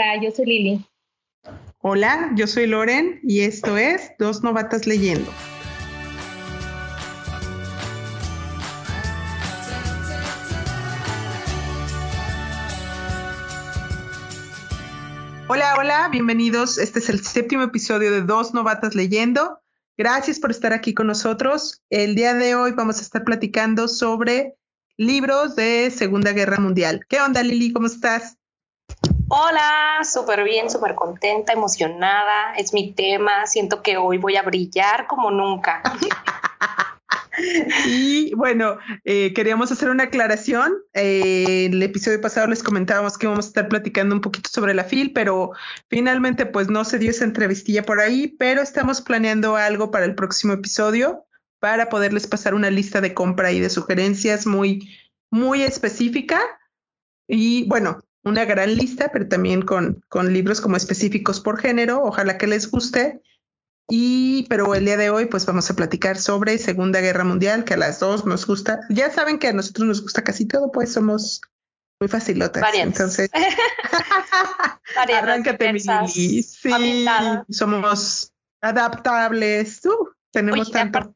Hola, yo soy Lili. Hola, yo soy Loren y esto es Dos Novatas Leyendo. Hola, hola, bienvenidos. Este es el séptimo episodio de Dos Novatas Leyendo. Gracias por estar aquí con nosotros. El día de hoy vamos a estar platicando sobre libros de Segunda Guerra Mundial. ¿Qué onda, Lili? ¿Cómo estás? Hola, súper bien, súper contenta, emocionada. Es mi tema. Siento que hoy voy a brillar como nunca. y bueno, eh, queríamos hacer una aclaración. Eh, el episodio pasado les comentábamos que íbamos a estar platicando un poquito sobre la FIL, pero finalmente pues no se dio esa entrevistilla por ahí, pero estamos planeando algo para el próximo episodio para poderles pasar una lista de compra y de sugerencias muy, muy específica. Y bueno, una gran lista, pero también con, con libros como específicos por género. Ojalá que les guste. Y, pero el día de hoy, pues vamos a platicar sobre Segunda Guerra Mundial, que a las dos nos gusta. Ya saben que a nosotros nos gusta casi todo, pues somos muy facilotas. Entonces, arráncate, mi Sí, somos adaptables. Uh, tenemos tanto.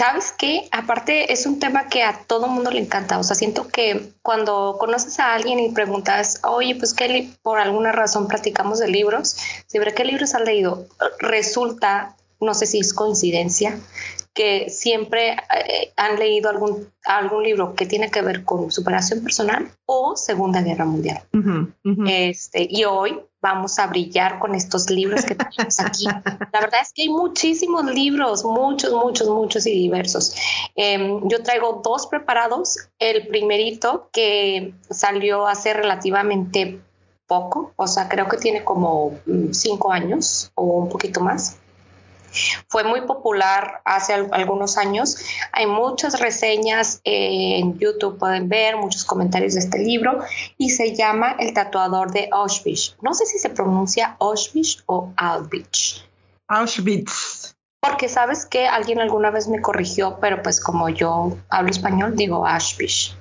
¿Sabes qué? Aparte es un tema que a todo mundo le encanta. O sea, siento que cuando conoces a alguien y preguntas, oye, pues que por alguna razón platicamos de libros, ¿sobre qué libros has leído? Resulta, no sé si es coincidencia, que siempre eh, han leído algún, algún libro que tiene que ver con superación personal o Segunda Guerra Mundial. Este, y hoy vamos a brillar con estos libros que tenemos aquí. La verdad es que hay muchísimos libros, muchos, muchos, muchos y diversos. Em, yo traigo dos preparados. El primerito que salió hace relativamente poco, o sea, creo que tiene como mm, cinco años o un poquito más. Fue muy popular hace algunos años. Hay muchas reseñas en YouTube, pueden ver muchos comentarios de este libro y se llama El tatuador de Auschwitz. No sé si se pronuncia Auschwitz o Auschwitz. Auschwitz. Porque sabes que alguien alguna vez me corrigió, pero pues como yo hablo español, digo Auschwitz.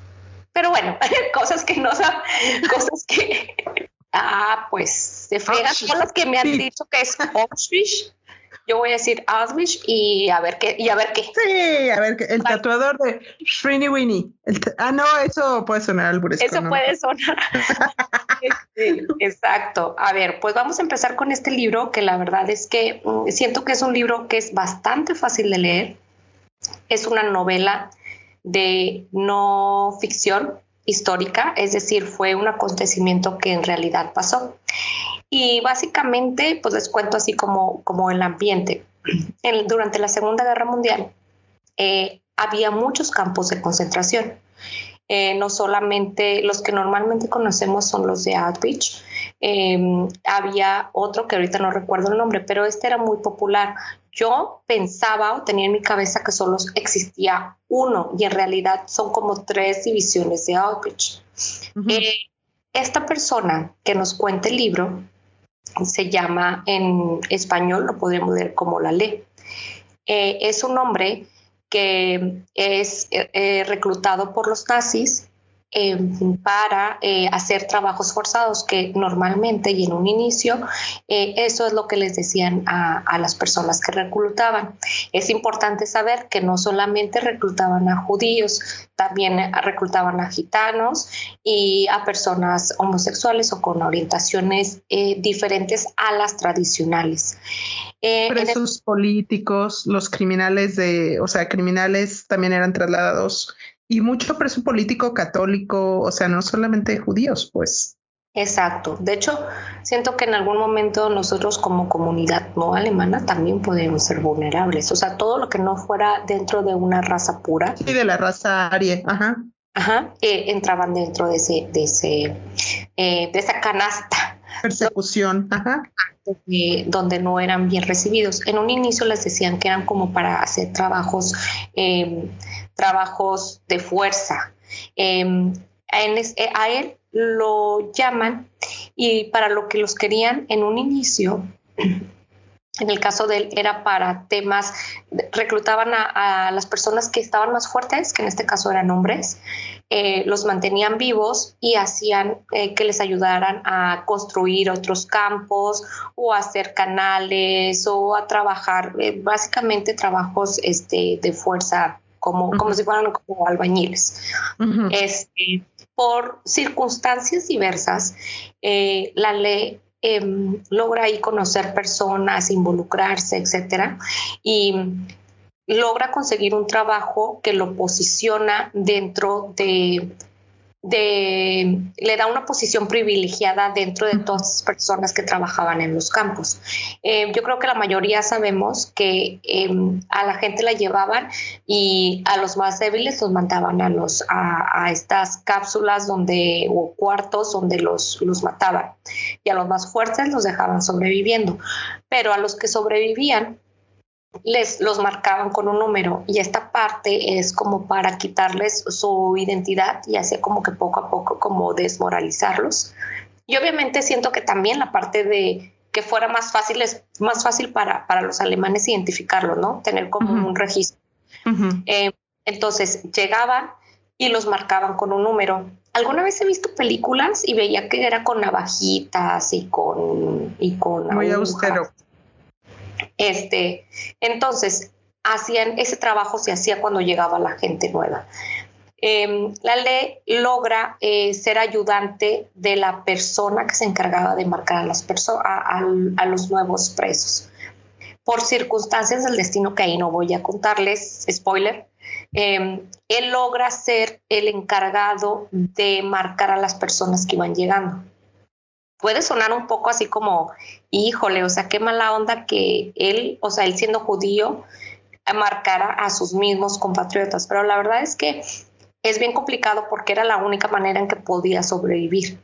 Pero bueno, cosas que no saben, cosas que... Ah, pues se fregan todas las que me han dicho que es Auschwitz yo voy a decir Auschwitz y a ver qué, y a ver qué. Sí, a ver qué. El tatuador de Shrini Winnie. ah, no, eso puede sonar al Eso puede sonar. Este, exacto. A ver, pues vamos a empezar con este libro que la verdad es que mm, siento que es un libro que es bastante fácil de leer. Es una novela de no ficción histórica, es decir, fue un acontecimiento que en realidad pasó. Y básicamente, pues les cuento así como, como el ambiente. durante la Segunda Guerra Mundial eh, había muchos campos de concentración. Eh, no solamente los que normalmente conocemos son los de Auschwitz, em, había otro que ahorita no recuerdo el nombre, pero este era muy popular. Yo pensaba o tenía en mi cabeza que solo existía uno y en realidad son como tres divisiones de Auschwitz. Eh, esta persona que nos cuenta el libro se llama en español, lo podríamos leer como la ley. Eh, es un hombre que es eh, eh, reclutado por los nazis para hacer trabajos forzados que normalmente y en un inicio eso es lo que les decían a, las personas que reclutaban. Es importante saber que no solamente reclutaban a judíos, también reclutaban a gitanos y a personas homosexuales o con orientaciones eh, diferentes a las tradicionales. Eh, Presos políticos, los criminales de, o sea, criminales también eran trasladados y mucho preso político católico, o sea, no solamente judíos, pues. Exacto. De hecho, siento que en algún momento nosotros como comunidad no alemana también podemos ser vulnerables. O sea, todo lo que no fuera dentro de una raza pura. Sí, de la raza aria. Ajá. Ajá. Eh, entraban dentro de ese, de ese, eh, de esa canasta. Persecución. Ajá. donde no eran bien recibidos. En un inicio les decían que eran como para hacer trabajos, em, trabajos de fuerza. Em, eh, a él lo llaman y para lo que los querían en un inicio, en el caso de él era para temas, reclutaban a, las personas que estaban más fuertes, que en este caso eran hombres, eh, los mantenían vivos y hacían eh, que les ayudaran a construir otros campos o a hacer canales o a trabajar, básicamente trabajos este, de fuerza, como, como si fueran como albañiles. este, por circunstancias diversas, la ley em, logra ahí conocer personas, involucrarse, etcétera, y logra conseguir un trabajo que lo posiciona dentro de, de, le da una posición privilegiada dentro de todas las personas que trabajaban en los campos. Eh, yo creo que la mayoría sabemos que em, a la gente la llevaban y a los más débiles los mandaban a, los, a, estas cápsulas donde, o cuartos donde los, los mataban y a los más fuertes los dejaban sobreviviendo. Pero a los que sobrevivían, les los marcaban con un número y esta parte es como para quitarles su identidad y así como que poco a poco como desmoralizarlos. Y obviamente siento que también la parte de que fuera más fácil es más fácil para, para los alemanes identificarlo, ¿no? Tener como un registro. Eh, entonces llegaban y los marcaban con un número. Alguna vez he visto películas y veía que era con navajitas y con y con muy austero. Este, entonces, hacían ese trabajo se hacía cuando llegaba la gente nueva. Em, la ley logra eh, ser ayudante de la persona que se encargaba de marcar a, los nuevos presos. Por circunstancias del destino que ahí no voy a contarles, spoiler, em, él logra ser el encargado de marcar a las personas que iban llegando puede sonar un poco así como, híjole, o sea, qué mala onda que él, o sea, él siendo judío, marcara a sus mismos compatriotas, pero la verdad es que es bien complicado porque era la única manera en que podía sobrevivir.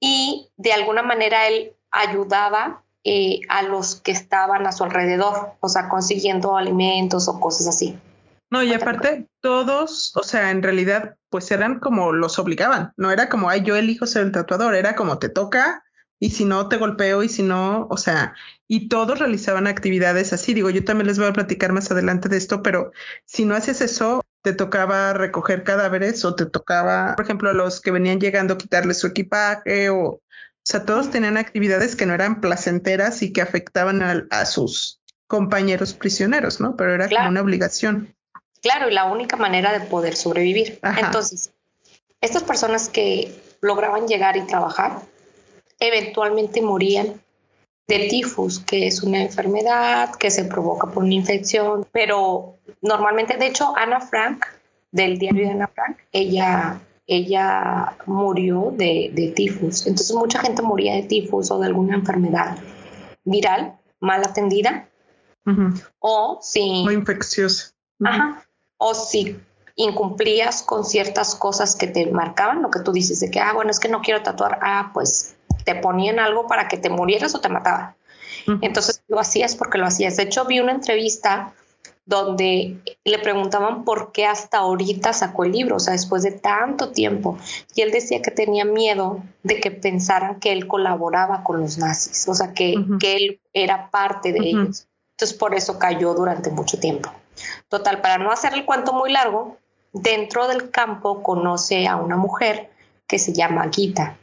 Y de alguna manera él ayudaba eh, a los que estaban a su alrededor, o sea, consiguiendo alimentos o cosas así. No, y aparte todos, o sea, en realidad, pues eran como los obligaban, no era como, ay, yo elijo ser el tatuador, era como te toca, y si no te golpeo y si no, o sea, y todos realizaban actividades así. Digo, yo también les voy a platicar más adelante de esto, pero si no haces eso, te tocaba recoger cadáveres o te tocaba, por ejemplo, a los que venían llegando quitarles su equipaje o, o sea, todos tenían actividades que no eran placenteras y que afectaban a, sus compañeros prisioneros, ¿no? Pero era como una obligación. Claro, y la única manera de poder sobrevivir. Entonces, estas personas que lograban llegar y trabajar, eventualmente morían de tifus, que es una enfermedad que se provoca por una infección, pero normalmente, de hecho, Ana Frank, del diario de Ana Frank, ella, ella murió de, de tifus. Entonces mucha gente moría de tifus o de alguna enfermedad viral mal atendida o si... O infecciosa. Ajá. O si incumplías con ciertas cosas que te marcaban, lo que tú dices de que, ah, bueno, es que no quiero tatuar, ah, pues te ponían algo para que te murieras o te mataban. Entonces lo hacías porque lo hacías. De hecho, vi una entrevista donde le preguntaban por qué hasta ahorita sacó el libro, o sea, después de tanto tiempo. Y él decía que tenía miedo de que pensaran que él colaboraba con los nazis, o sea, que, que él era parte de ellos. Entonces, por eso cayó durante mucho tiempo. Total, para no hacer el cuento muy largo, dentro del campo conoce a una mujer que se llama Gita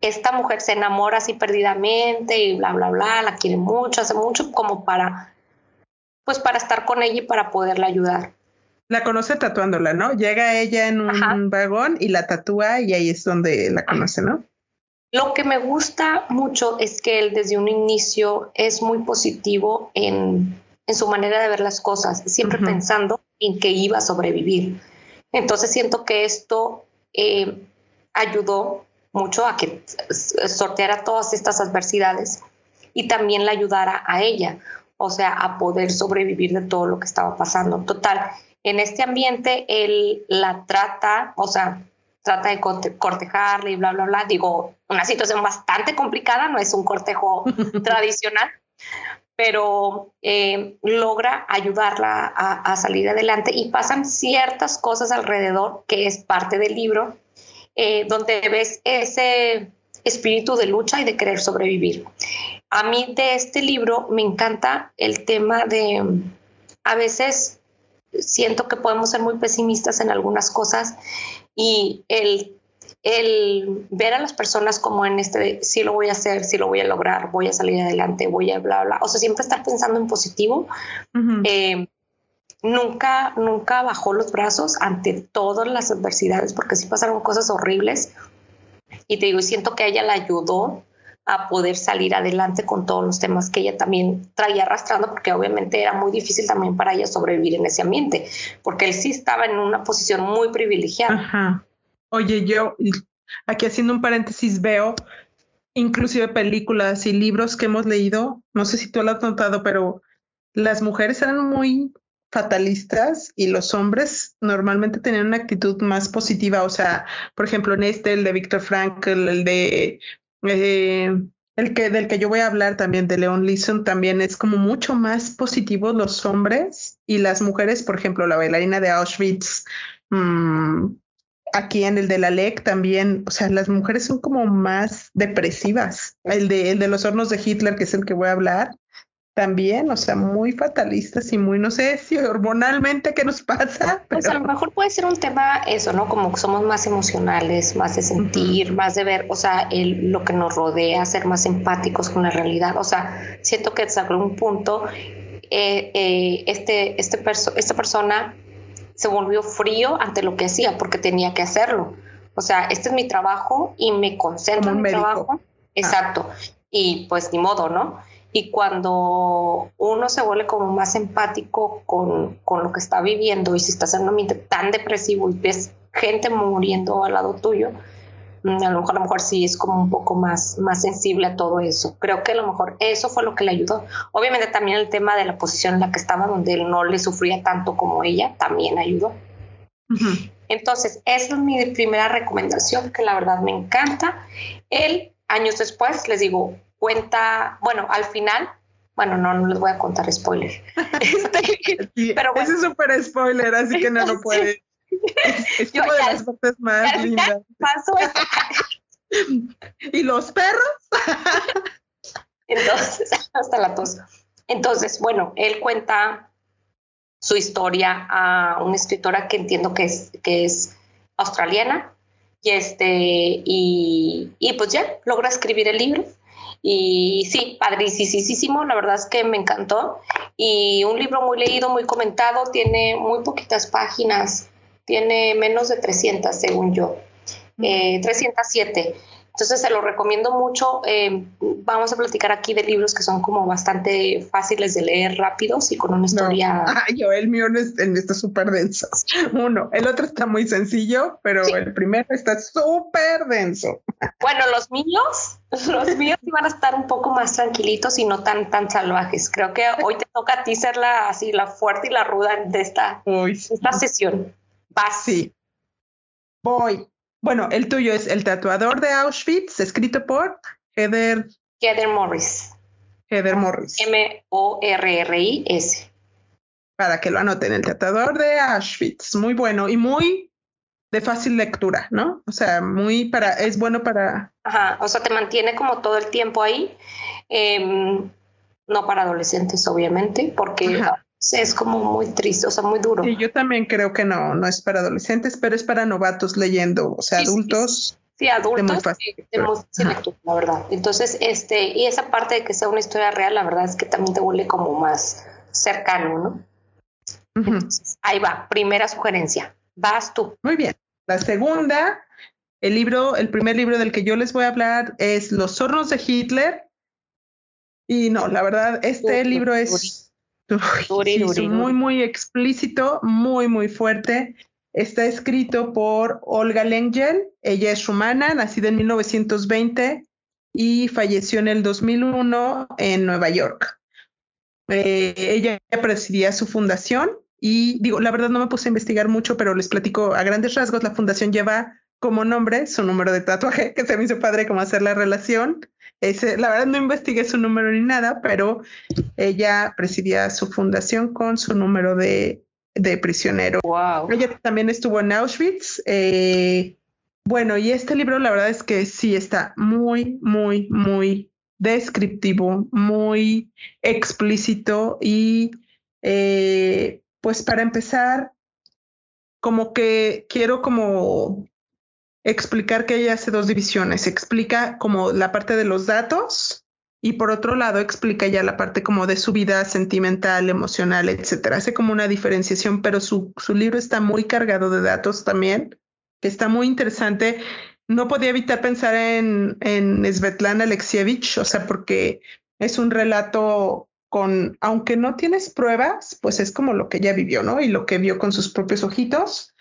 esta mujer se enamora así perdidamente y bla, bla, bla, la quiere mucho, hace mucho como para, pues para estar con ella y para poderla ayudar. La conoce tatuándola, ¿no? Llega ella en un vagón y la tatúa y ahí es donde la conoce, ¿no? Lo que me gusta mucho es que él desde un inicio es muy positivo en, en su manera de ver las cosas, siempre pensando en que iba a sobrevivir. Entonces siento que esto eh, ayudó mucho a que sorteara todas estas adversidades y también la ayudara a ella, o sea, a poder sobrevivir de todo lo que estaba pasando. Total, en este ambiente él la trata, o sea, trata de cortejarle y bla, bla, bla. Digo, una situación bastante complicada, no es un cortejo tradicional, pero eh, logra ayudarla a, salir adelante y pasan ciertas cosas alrededor que es parte del libro eh, donde ves ese espíritu de lucha y de querer sobrevivir. A mí de este libro me encanta el tema de, a veces siento que podemos ser muy pesimistas en algunas cosas y el, el ver a las personas como en este, sí lo voy a hacer, sí lo voy a lograr, voy a salir adelante, voy a bla, bla, o sea, siempre estar pensando en positivo. eh, nunca, nunca bajó los brazos ante todas las adversidades, porque sí pasaron cosas horribles. Y te digo, siento que ella la ayudó a poder salir adelante con todos los temas que ella también traía arrastrando, porque obviamente era muy difícil también para ella sobrevivir en ese ambiente, porque él sí estaba en una posición muy privilegiada. Ajá. Oye, yo aquí haciendo un paréntesis veo inclusive películas y libros que hemos leído, no sé si tú lo has notado, pero las mujeres eran muy fatalistas y los hombres normalmente tenían una actitud más positiva. O sea, por ejemplo, en este, el de Víctor Frankl, el de eh, el que del que yo voy a hablar también de Leon Leeson, también es como mucho más positivo los hombres y las mujeres, por ejemplo, la bailarina de Auschwitz. Mmm, aquí en el de la LEC también, o sea, las mujeres son como más depresivas. El de, el de los hornos de Hitler, que es el que voy a hablar, también, o sea, muy fatalistas y muy, no sé si hormonalmente qué nos pasa. Pues a lo mejor puede ser un tema eso, ¿no? Como que somos más emocionales, más de sentir, más de ver, o sea, el, lo que nos rodea, ser más empáticos con la realidad. O sea, siento que desde algún punto eh, eh, este, este perso esta persona se volvió frío ante lo que hacía porque tenía que hacerlo. O sea, este es mi trabajo y me concentro en mi trabajo. Exacto. Y pues ni modo, ¿no? Y cuando uno se vuelve como más empático con, con lo que está viviendo y si estás en un ambiente tan depresivo y ves gente muriendo al lado tuyo, mm, a lo mejor, a lo mejor sí es como un poco más, más sensible a todo eso. Creo que a lo mejor eso fue lo que le ayudó. Obviamente también el tema de la posición en la que estaba, donde él no le sufría tanto como ella, también ayudó. Uh -huh. Entonces, esa es mi primera recomendación, que la verdad me encanta. Él, años después, les digo, cuenta, bueno, al final, bueno, no, no les voy a contar spoiler. Este, sí, pero bueno. Ese es súper spoiler, así que no lo puede. Es, es como de las partes más lindas. ¿Y los perros? Entonces, hasta la tos. Entonces, bueno, él cuenta su historia a una escritora que entiendo que es, que es australiana. Y este, y, y pues ya logra escribir el libro. Y sí, padricísimo, la verdad es que me encantó. Y un libro muy leído, muy comentado, tiene muy poquitas páginas, tiene menos de 300 según yo, eh, 307. Entonces se lo recomiendo mucho. Eh, vamos a platicar aquí de libros que son como bastante fáciles de leer, rápidos y con una historia. No. Ah, yo, el mío no es, el mío está súper denso. Uno, el otro está muy sencillo, pero sí. el primero está súper denso. Bueno, los míos, los míos iban a estar un poco más tranquilitos y no tan, tan salvajes. Creo que hoy te toca a ti ser la, así, la fuerte y la ruda de esta, Uy, sí. esta sesión. Vas. Sí. Voy. Bueno, el tuyo es El tatuador de Auschwitz, escrito por Heather... Heather Morris. Heather Morris. M-O-R-R-I-S. Para que lo anoten, El tatuador de Auschwitz. Muy bueno y muy de fácil lectura, ¿no? O sea, muy para... Es bueno para... Ajá, o sea, te mantiene como todo el tiempo ahí. Eh, no para adolescentes, obviamente, porque... Ajá es como muy triste, o sea, muy duro. Sí, yo también creo que no, no es para adolescentes, pero es para novatos leyendo, o sea, sí, adultos. sí adultos, de muy fácil, de muy fácil lectura, la verdad. Entonces, este, y esa parte de que sea una historia real, la verdad es que también te vuelve como más cercano, ¿no? Uh -huh. Entonces, ahí va, primera sugerencia. Vas tú. Muy bien. La segunda, el libro, el primer libro del que yo les voy a hablar es Los hornos de Hitler. Y no, la verdad, este uh, libro es Duri, duri, sí, muy, muy explícito, muy, muy fuerte. Está escrito por Olga Lengel. Ella es rumana, nacida en 1920 y falleció en el 2001 en Nueva York. Eh, ella presidía su fundación y digo, la verdad no me puse a investigar mucho, pero les platico a grandes rasgos. La fundación lleva como nombre su número de tatuaje, que se me hizo padre cómo hacer la relación. Ese, la verdad no investigué su número ni nada, pero ella presidía su fundación con su número de, de prisionero. Wow. Ella también estuvo en Auschwitz. Eh, bueno, y este libro la verdad es que sí está muy, muy, muy descriptivo, muy explícito y eh, pues para empezar, como que quiero como explicar que ella hace dos divisiones. Explica como la parte de los datos y por otro lado explica ya la parte como de su vida sentimental, emocional, etcétera. Hace como una diferenciación, pero su, su libro está muy cargado de datos también, que está muy interesante. No podía evitar pensar en, en Svetlana Alexievich, o sea, porque es un relato con, aunque no tienes pruebas, pues es como lo que ella vivió, ¿no? Y lo que vio con sus propios ojitos.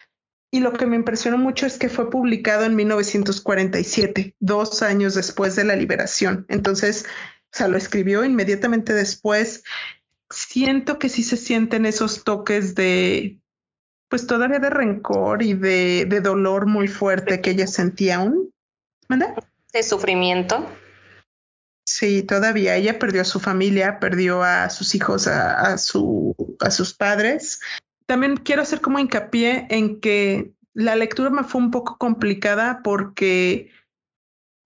Y lo que me impresionó mucho es que fue publicado en 1947, dos años después de la liberación. Entonces, o sea, lo escribió inmediatamente después. Siento que sí se sienten esos toques de, pues todavía de rencor y de, de dolor muy fuerte que ella sentía aún. ¿Manda? De sufrimiento. Sí, todavía ella perdió a su familia, perdió a sus hijos, a, a, su, a sus padres también quiero hacer como hincapié en que la lectura me fue un poco complicada porque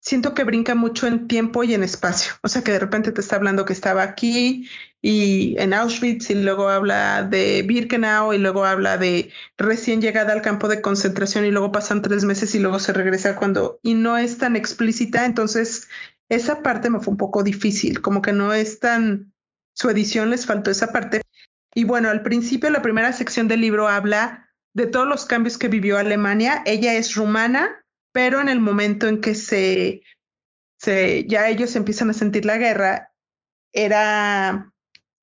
siento que brinca mucho en tiempo y en espacio. O sea, que de repente te está hablando que estaba aquí y en Auschwitz y luego habla de Birkenau y luego habla de recién llegada al campo de concentración y luego pasan tres meses y luego se regresa cuando y no es tan explícita. Entonces, esa parte me fue un poco difícil, como que no es tan, su edición les faltó esa parte, y bueno, al principio la primera sección del libro habla de todos los cambios que vivió Alemania. Ella es rumana, pero en el momento en que se, se ya ellos empiezan a sentir la guerra, era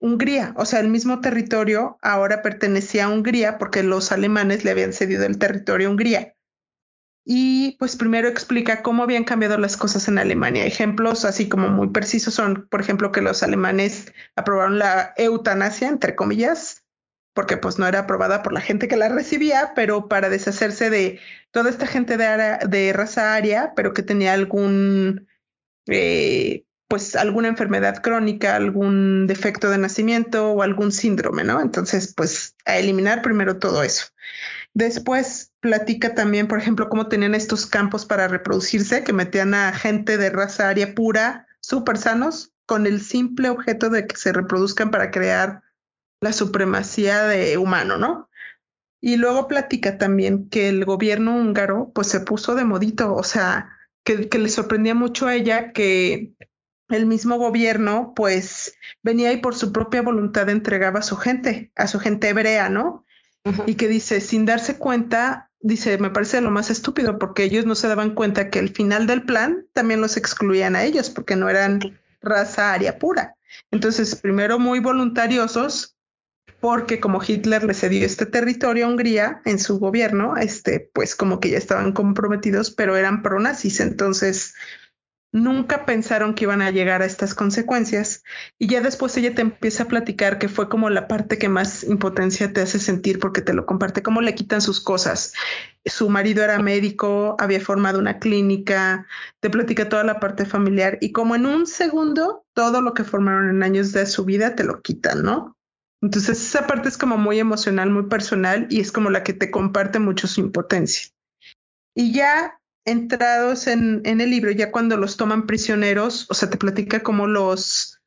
Hungría, o sea, el mismo territorio ahora pertenecía a Hungría porque los alemanes le habían cedido el territorio a Hungría y pues primero explica cómo habían cambiado las cosas en Alemania. Ejemplos así como muy precisos son, por ejemplo, que los alemanes aprobaron la eutanasia, entre comillas, porque pues no era aprobada por la gente que la recibía, pero para deshacerse de toda esta gente de, de raza aria, pero que tenía algún, eh, pues alguna enfermedad crónica, algún defecto de nacimiento o algún síndrome, ¿no? Entonces, pues a eliminar primero todo eso. Después platica también, por ejemplo, cómo tenían estos campos para reproducirse, que metían a gente de raza aria pura, súper sanos, con el simple objeto de que se reproduzcan para crear la supremacía de humano, ¿no? Y luego platica también que el gobierno húngaro pues se puso de modito, o sea, que, que le sorprendía mucho a ella que el mismo gobierno pues venía y por su propia voluntad entregaba a su gente, a su gente hebrea, ¿no? Y que dice, sin darse cuenta, dice, me parece lo más estúpido porque ellos no se daban cuenta que al final del plan también los excluían a ellos porque no eran raza aria pura. Entonces, primero muy voluntariosos porque como Hitler le cedió este territorio a Hungría en su gobierno, este, pues como que ya estaban comprometidos, pero eran pronazis. Entonces, nunca pensaron que iban a llegar a estas consecuencias y ya después ella te empieza a platicar que fue como la parte que más impotencia te hace sentir porque te lo comparte, cómo le quitan sus cosas. Su marido era médico, había formado una clínica, te platica toda la parte familiar y como en un segundo todo lo que formaron en años de su vida te lo quitan, ¿no? Entonces esa parte es como muy emocional, muy personal y es como la que te comparte mucho su impotencia. Y ya entrados en, el libro, ya cuando los toman prisioneros, o sea, te platica cómo los,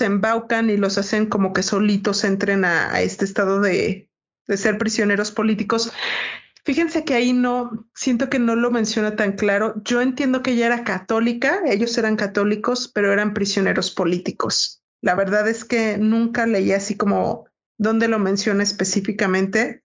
embaucan y los hacen como que solitos entren a, a este estado de, de, ser prisioneros políticos. Fíjense que ahí no, siento que no lo menciona tan claro. Yo entiendo que ella era católica, ellos eran católicos, pero eran prisioneros políticos. La verdad es que nunca leí así como dónde lo menciona específicamente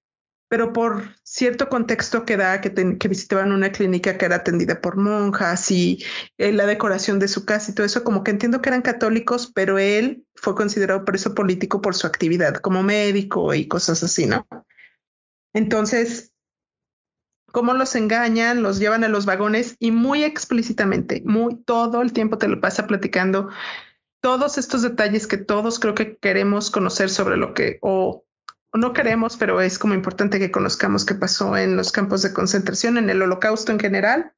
pero por cierto contexto que da que, que, visitaban una clínica que era atendida por monjas y eh, la decoración de su casa y todo eso, como que entiendo que eran católicos, pero él fue considerado preso político por su actividad como médico y cosas así, ¿no? Entonces, cómo los engañan, los llevan a los vagones y muy explícitamente, muy todo el tiempo te lo pasa platicando todos estos detalles que todos creo que queremos conocer sobre lo que no queremos, pero es como importante que conozcamos qué pasó en los campos de concentración, en el holocausto en general.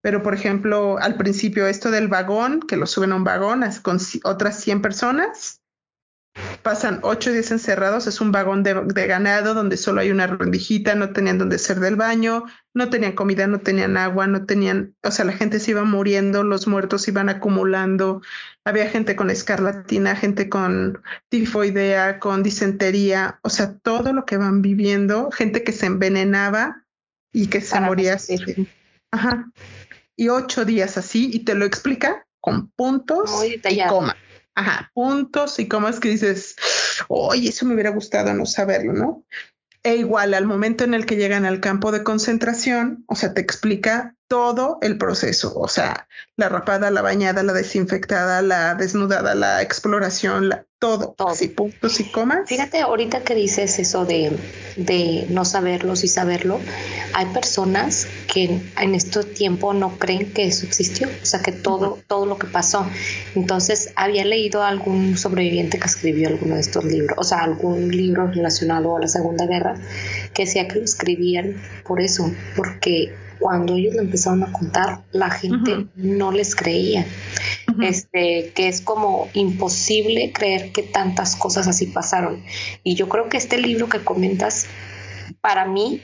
Pero, por ejemplo, al principio esto del vagón, que lo suben a un vagón con otras 100 personas, pasan ocho días encerrados, es un vagón de, ganado donde solo hay una rendijita, no tenían donde ser del baño, no tenían comida, no tenían agua, no tenían, o sea, la gente se iba muriendo, los muertos iban acumulando, había gente con escarlatina, gente con tifoidea, con disentería, o sea, todo lo que van viviendo, gente que se envenenaba y que se moría así. Ajá. Y ocho días así, y te lo explica con puntos y coma. Ajá, puntos y comas que dices, oye, eso me hubiera gustado no saberlo, ¿no? E igual al momento en el que llegan al campo de concentración, o sea, te explica todo el proceso, o sea, la rapada, la bañada, la desinfectada, la desnudada, la exploración, la, todo, todo. así puntos y comas. Fíjate, ahorita que dices eso de, de no saberlo y saberlo, hay personas que en este tiempo no creen que eso existió, o sea, que todo, todo lo que pasó. Entonces, había leído algún sobreviviente que escribió alguno de estos libros, o sea, algún libro relacionado a la Segunda Guerra, que decía que lo escribían por eso, porque cuando ellos lo empezaron a contar, la gente no les creía. Este, que es como imposible creer que tantas cosas así pasaron. Y yo creo que este libro que comentas, para mí,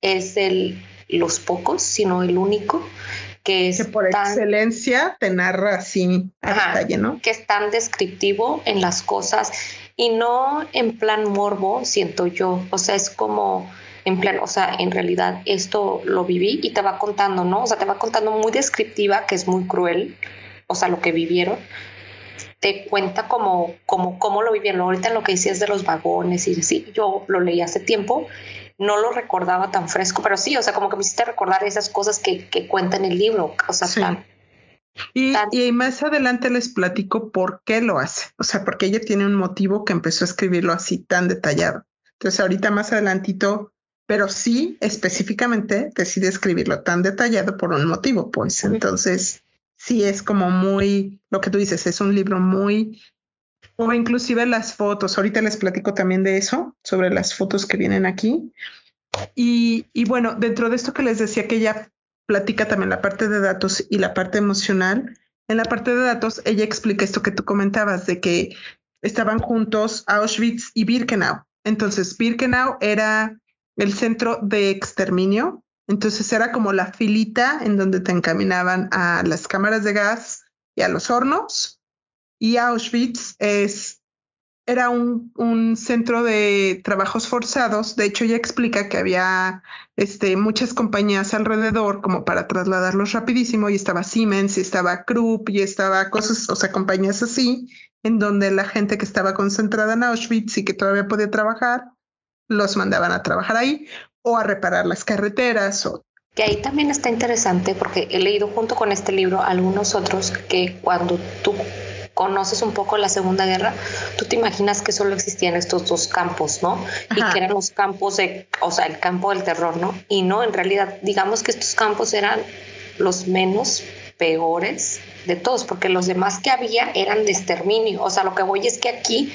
es el los pocos, sino el único que es que por excelencia te narra así a detalle, ¿no? Que es tan descriptivo en las cosas y no en plan morbo, siento yo. O sea, es como en plan, o sea, en realidad esto lo viví y te va contando, ¿no? O sea, te va contando muy descriptiva, que es muy cruel, o sea, lo que vivieron. Te cuenta como, como, cómo lo vivieron. Ahorita lo que decías de los vagones y sí, yo lo leí hace tiempo, no lo recordaba tan fresco, pero sí, o sea, como que me hiciste recordar esas cosas que, que cuenta en el libro, o sea, tan, y, y, más adelante les platico por qué lo hace. O sea, porque ella tiene un motivo que empezó a escribirlo así tan detallado. Entonces, ahorita más adelantito pero sí específicamente decide escribirlo tan detallado por un motivo, pues entonces sí es como muy, lo que tú dices, es un libro muy, o inclusive las fotos, ahorita les platico también de eso, sobre las fotos que vienen aquí. Y, y bueno, dentro de esto que les decía que ella platica también la parte de datos y la parte emocional, en la parte de datos ella explica esto que tú comentabas, de que estaban juntos Auschwitz y Birkenau. Entonces, Birkenau era el centro de exterminio. Entonces era como la filita en donde te encaminaban a las cámaras de gas y a los hornos. Y Auschwitz es, era un, centro de trabajos forzados. De hecho, ya explica que había este, muchas compañías alrededor como para trasladarlos rapidísimo. Y estaba Siemens, y estaba Krupp, y estaba cosas, o sea, compañías así, en donde la gente que estaba concentrada en Auschwitz y que todavía podía trabajar, los mandaban a trabajar ahí o a reparar las carreteras o que ahí también está interesante porque he leído junto con este libro algunos otros que cuando tú conoces un poco la Segunda Guerra, tú te imaginas que solo existían estos dos campos, ¿no? Y que eran los campos de, o sea, el campo del terror, ¿no? Y no, en realidad, digamos que estos campos eran los menos peores de todos, porque los demás que había eran de exterminio. O sea, lo que voy es que aquí,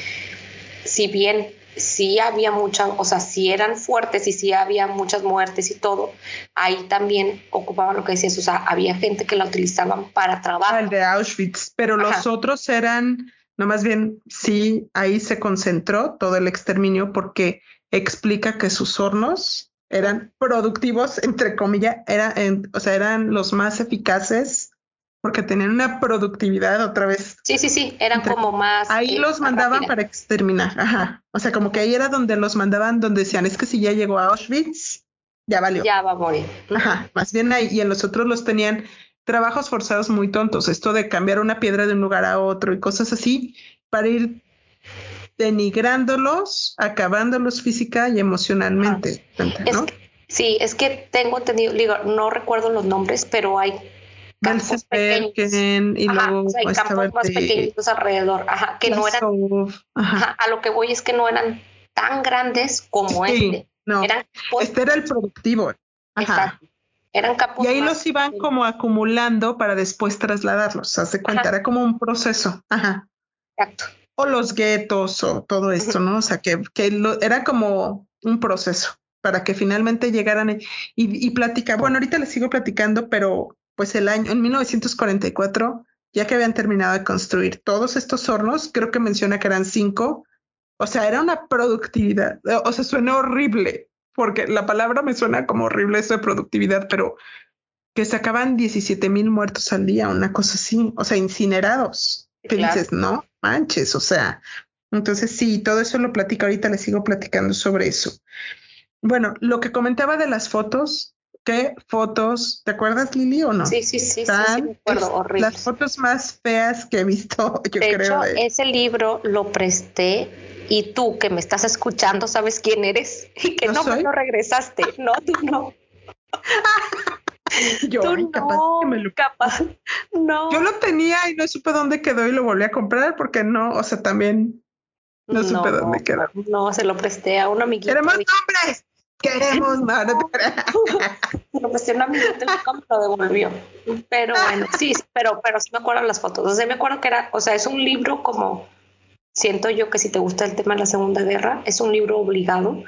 si bien sí había muchas, o sea, sí eran fuertes y sí había muchas muertes y todo, ahí también ocupaban lo que decías, o sea, había gente que la utilizaban para trabajo. El de Auschwitz, pero los otros eran, no más bien, sí, ahí se concentró todo el exterminio porque explica que sus hornos eran productivos, entre comillas, era, o sea, eran los más eficaces porque tenían una productividad otra vez. Sí, sí, sí, eran como más. Ahí eh, los mandaban para exterminar, ajá. O sea, como que ahí era donde los mandaban, donde decían, es que si ya llegó a Auschwitz, ya valió. Ya va a morir. Ajá, más bien ahí, y en los otros los tenían trabajos forzados muy tontos, esto de cambiar una piedra de un lugar a otro y cosas así, para ir denigrándolos, acabándolos física y emocionalmente. sí, es que tengo entendido, digo, no recuerdo los nombres, pero hay pequeños. y luego o sea, campos más pequeñitos alrededor, ajá, que no eran, ajá. a lo que voy es que no eran tan grandes como este. No, eran este era el productivo. Ajá. Eran campos y ahí los iban como acumulando para después trasladarlos. Hace cuenta, era como un proceso. Ajá. Exacto. O los guetos o todo esto, ¿no? O sea, que, que lo, era como un proceso para que finalmente llegaran y, y, y platica. Bueno, ahorita les sigo platicando, pero pues el año, en 1944, ya que habían terminado de construir todos estos hornos, creo que menciona que eran cinco, o sea, era una productividad, o sea, suena horrible, porque la palabra me suena como horrible eso de productividad, pero que sacaban 17 mil muertos al día, una cosa así, o sea, incinerados. ¿Qué dices? No manches, o sea, entonces sí, todo eso lo platico ahorita, les sigo platicando sobre eso. Bueno, lo que comentaba de las fotos, ¿qué fotos? ¿Te acuerdas, Lili, o no? Sí, sí, sí, sí, me acuerdo, horrible. Las fotos más feas que he visto, yo de creo. Hecho, ese libro lo presté y tú que me estás escuchando sabes quién eres y que no me lo regresaste. No, tú no. Yo, tú capaz no, que me lo... capaz, no. Yo lo tenía y no supe dónde quedó y lo volví a comprar porque no, o sea, también no supe dónde quedó. No, se lo presté a un amiguito. Queremos nombres. Queremos más. lo presté a y me lo devolvió. Pero bueno, sí, pero, pero sí me acuerdo las fotos. O sea, me acuerdo que era, o sea, es un libro como, siento yo que si te gusta el tema de la Segunda Guerra, es un libro obligado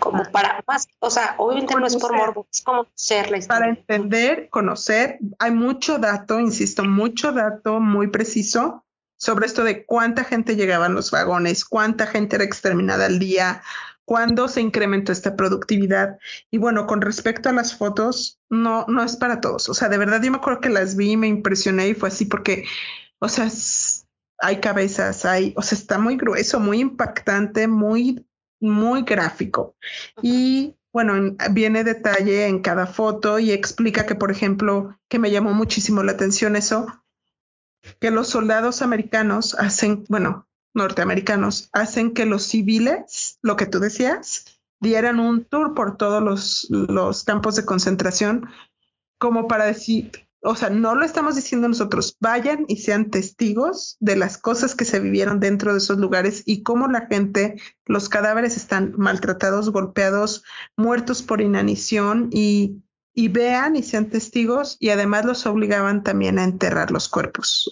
como para más, o sea, obviamente no es por morbo, es como ser la historia. Para entender, conocer, hay mucho dato, insisto, mucho dato muy preciso sobre esto de cuánta gente llegaba en los vagones, cuánta gente era exterminada al día, cuándo se incrementó esta productividad. Y bueno, con respecto a las fotos, no, no es para todos. O sea, de verdad yo me acuerdo que las vi y me impresioné y fue así porque, o sea, hay cabezas, hay, o sea, está muy grueso, muy impactante, muy muy gráfico. Y bueno, viene detalle en cada foto y explica que, por ejemplo, que me llamó muchísimo la atención eso, que los soldados americanos hacen, bueno, norteamericanos, hacen que los civiles, lo que tú decías, dieran un tour por todos los, campos de concentración como para decir, o sea, no lo estamos diciendo nosotros, vayan y sean testigos de las cosas que se vivieron dentro de esos lugares y cómo la gente, los cadáveres están maltratados, golpeados, muertos por inanición y vean y sean testigos y además los obligaban también a enterrar los cuerpos.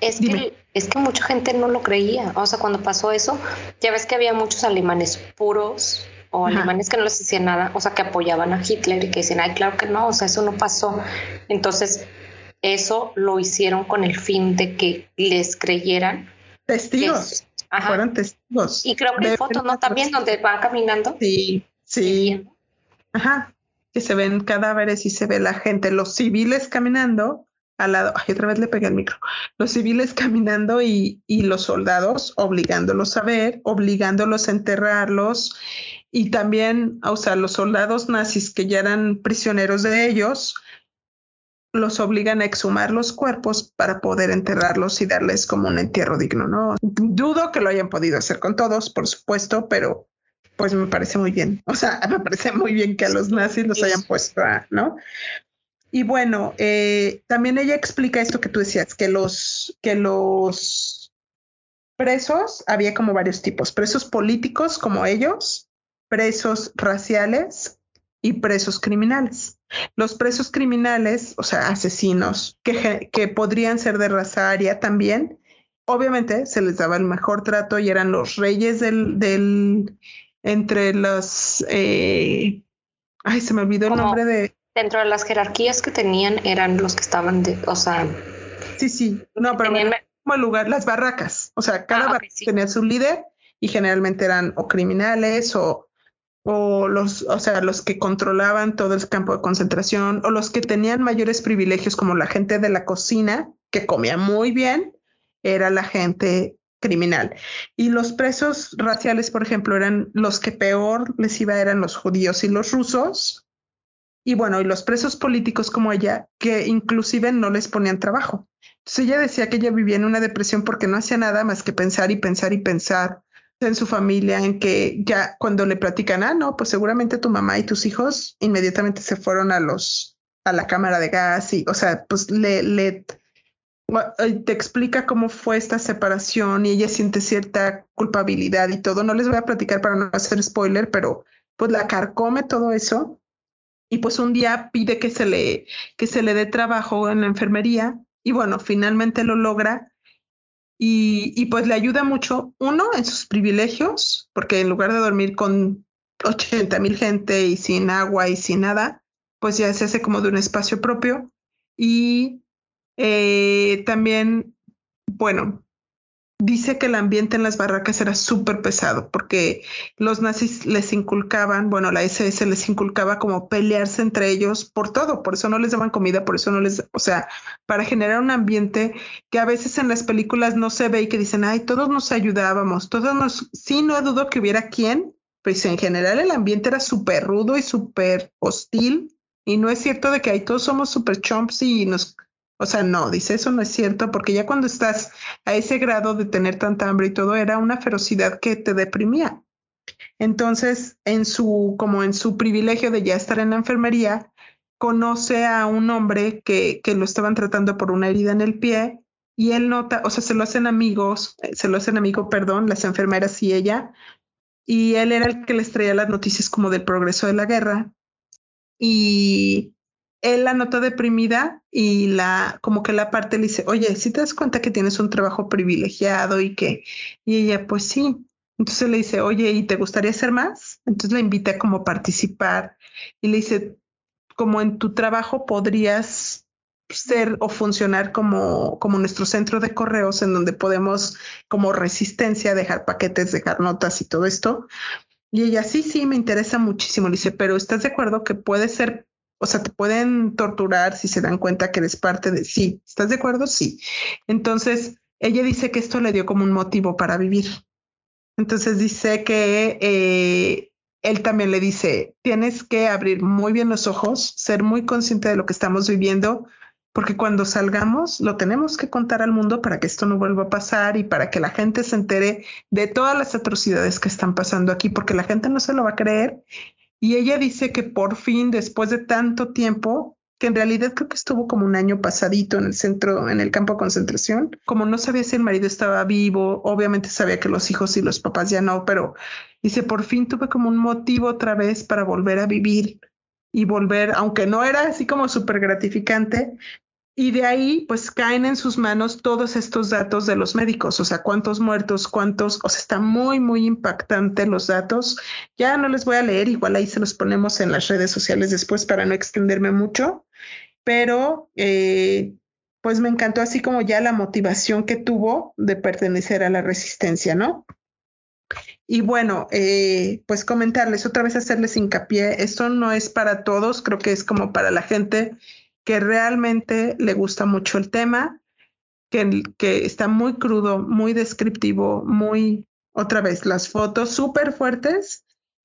Es que, es que mucha gente no lo creía. O sea, cuando pasó eso, ya ves que había muchos alemanes puros, o alemanes que no les decían nada, o sea, que apoyaban a Hitler y que decían, ay, claro que no, o sea, eso no pasó. Entonces, eso lo hicieron con el fin de que les creyeran. Testigos. Fueron testigos. Y creo que hay fotos, ¿no? También donde van caminando. Sí, sí. Ajá. Que se ven cadáveres y se ve la gente, los civiles caminando al lado. Ay, otra vez le pegué el micro. Los civiles caminando y, y los soldados obligándolos a ver, obligándolos a enterrarlos y también, o sea, los soldados nazis que ya eran prisioneros de ellos, los obligan a exhumar los cuerpos para poder enterrarlos y darles como un entierro digno, ¿no? Dudo que lo hayan podido hacer con todos, por supuesto, pero pues me parece muy bien. O sea, me parece muy bien que a los nazis los hayan puesto, ¿no? Y bueno, eh, también ella explica esto que tú decías, que los, que los presos, había como varios tipos, presos políticos como ellos, presos raciales y presos criminales. Los presos criminales, o sea, asesinos, que, que podrían ser de raza aria también, obviamente se les daba el mejor trato y eran los reyes del, del entre los, eh, ay, se me olvidó el nombre de... Dentro de las jerarquías que tenían eran los que estaban, de, o sea... Sí, sí, no, pero tenían... como lugar, las barracas, o sea, cada ah, barraca tenía su líder y generalmente eran o criminales o o los, o sea, los que controlaban todo el campo de concentración, o los que tenían mayores privilegios, como la gente de la cocina, que comía muy bien, era la gente criminal. Y los presos raciales, por ejemplo, eran los que peor les iba, eran los judíos y los rusos. Y bueno, y los presos políticos como ella, que inclusive no les ponían trabajo. Entonces ella decía que ella vivía en una depresión porque no hacía nada más que pensar y pensar y pensar en su familia, en que ya cuando le platican, ah, no, pues seguramente tu mamá y tus hijos inmediatamente se fueron a los, a la cámara de gas y, o sea, pues le, le, eh, te explica cómo fue esta separación y ella siente cierta culpabilidad y todo. No les voy a platicar para no hacer spoiler, pero pues la carcome todo eso y pues un día pide que se le, que se le dé trabajo en la enfermería y bueno, finalmente lo logra y, pues le ayuda mucho, uno, en sus privilegios, porque en lugar de dormir con 80 mil gente y sin agua y sin nada, pues ya se hace como de un espacio propio. Y Eh, también, bueno, dice que el ambiente en las barracas era súper pesado porque los nazis les inculcaban, bueno, la SS les inculcaba como pelearse entre ellos por todo, por eso no les daban comida, por eso no les, o sea, para generar un ambiente que a veces en las películas no se ve y que dicen, ay, todos nos ayudábamos, todos nos, sí, no dudo que hubiera quien, pues en general el ambiente era súper rudo y súper hostil. Y no es cierto de que ahí todos somos súper chomps y nos o sea, no, dice eso no es cierto, porque ya cuando estás a ese grado de tener tanta hambre y todo, era una ferocidad que te deprimía. Entonces, en su, como en su privilegio de ya estar en la enfermería, conoce a un hombre que, que lo estaban tratando por una herida en el pie y él nota, o sea, se lo hacen amigos, eh, se lo hacen amigo, perdón, las enfermeras y ella, y él era el que les traía las noticias como del progreso de la guerra. Y él la nota deprimida y la, como que la parte le dice, oye, si te das cuenta que tienes un trabajo privilegiado y que, y ella, pues sí. Entonces le dice, oye, ¿y te gustaría hacer más? Entonces la invita como a participar y le dice, como en tu trabajo podrías ser o funcionar como, como nuestro centro de correos en donde podemos como resistencia dejar paquetes, dejar notas y todo esto. Y ella, sí, sí, me interesa muchísimo. Le dice, pero ¿estás de acuerdo que puede ser o sea, te pueden torturar si se dan cuenta que eres parte de sí. ¿Estás de acuerdo? Sí. Entonces, ella dice que esto le dio como un motivo para vivir. Entonces dice que eh, él también le dice, tienes que abrir muy bien los ojos, ser muy consciente de lo que estamos viviendo, porque cuando salgamos lo tenemos que contar al mundo para que esto no vuelva a pasar y para que la gente se entere de todas las atrocidades que están pasando aquí, porque la gente no se lo va a creer y ella dice que por fin, después de tanto tiempo, que en realidad creo que estuvo como un año pasadito en el centro, en el campo de concentración, como no sabía si el marido estaba vivo, obviamente sabía que los hijos y los papás ya no, pero dice, por fin tuve como un motivo otra vez para volver a vivir y volver, aunque no era así como súper gratificante, y de ahí, pues caen en sus manos todos estos datos de los médicos, o sea, cuántos muertos, cuántos, o sea, está muy, muy impactante los datos. Ya no les voy a leer, igual ahí se los ponemos en las redes sociales después para no extenderme mucho, pero eh, pues me encantó así como ya la motivación que tuvo de pertenecer a la resistencia, ¿no? Y bueno, eh, pues comentarles otra vez, hacerles hincapié, esto no es para todos, creo que es como para la gente que realmente le gusta mucho el tema, que, que está muy crudo, muy descriptivo, muy, otra vez, las fotos súper fuertes.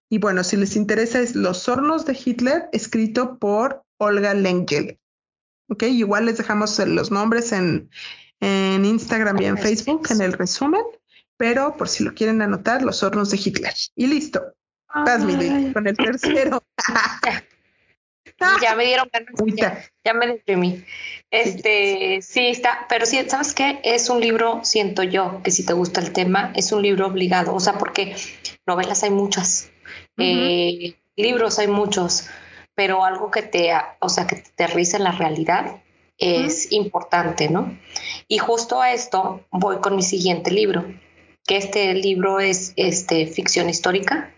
Y bueno, si les interesa es Los hornos de Hitler, escrito por Olga Lengel. Ok, igual les dejamos los nombres en, en Instagram y en Facebook en el resumen, pero por si lo quieren anotar, Los hornos de Hitler. Y listo. Vas, con el tercero. ya me dieron ganas. Ya, me deprimí. Este, sí, está, pero sí, ¿sabes qué? Es un libro, siento yo, que si te gusta el tema, es un libro obligado. O sea, porque novelas hay muchas, eh, libros hay muchos, pero algo que te, o sea, que te aterriza en la realidad es importante, ¿no? Y justo a esto voy con mi siguiente libro, que este libro es este, ficción histórica.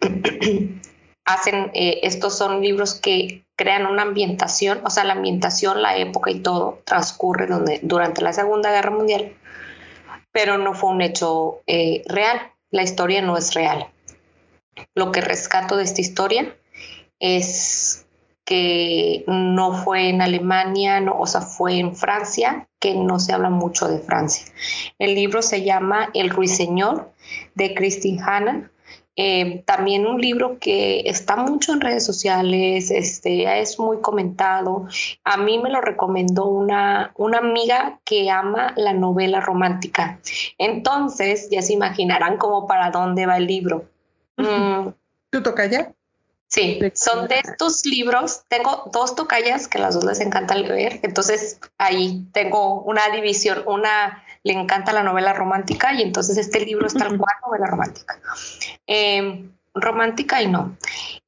hacen, eh, estos son libros que crean una ambientación, o sea, la ambientación, la época y todo transcurre donde, durante la Segunda Guerra Mundial, pero no fue un hecho eh, real, la historia no es real. Lo que rescato de esta historia es que no fue en Alemania, o sea, fue en Francia, que no se habla mucho de Francia. El libro se llama El Ruiseñor de Christine Hanna eh, también un libro que está mucho en redes sociales, este, es muy comentado. A mí me lo recomendó una, una amiga que ama la novela romántica. Entonces, ya se imaginarán cómo para dónde va el libro. Mm. ¿Tú tocas ya? Sí, son de estos libros. Tengo dos tocallas que las dos les encanta leer. Entonces ahí tengo una división. Una le encanta la novela romántica y entonces este libro es tal cual novela romántica. Em, romántica y no.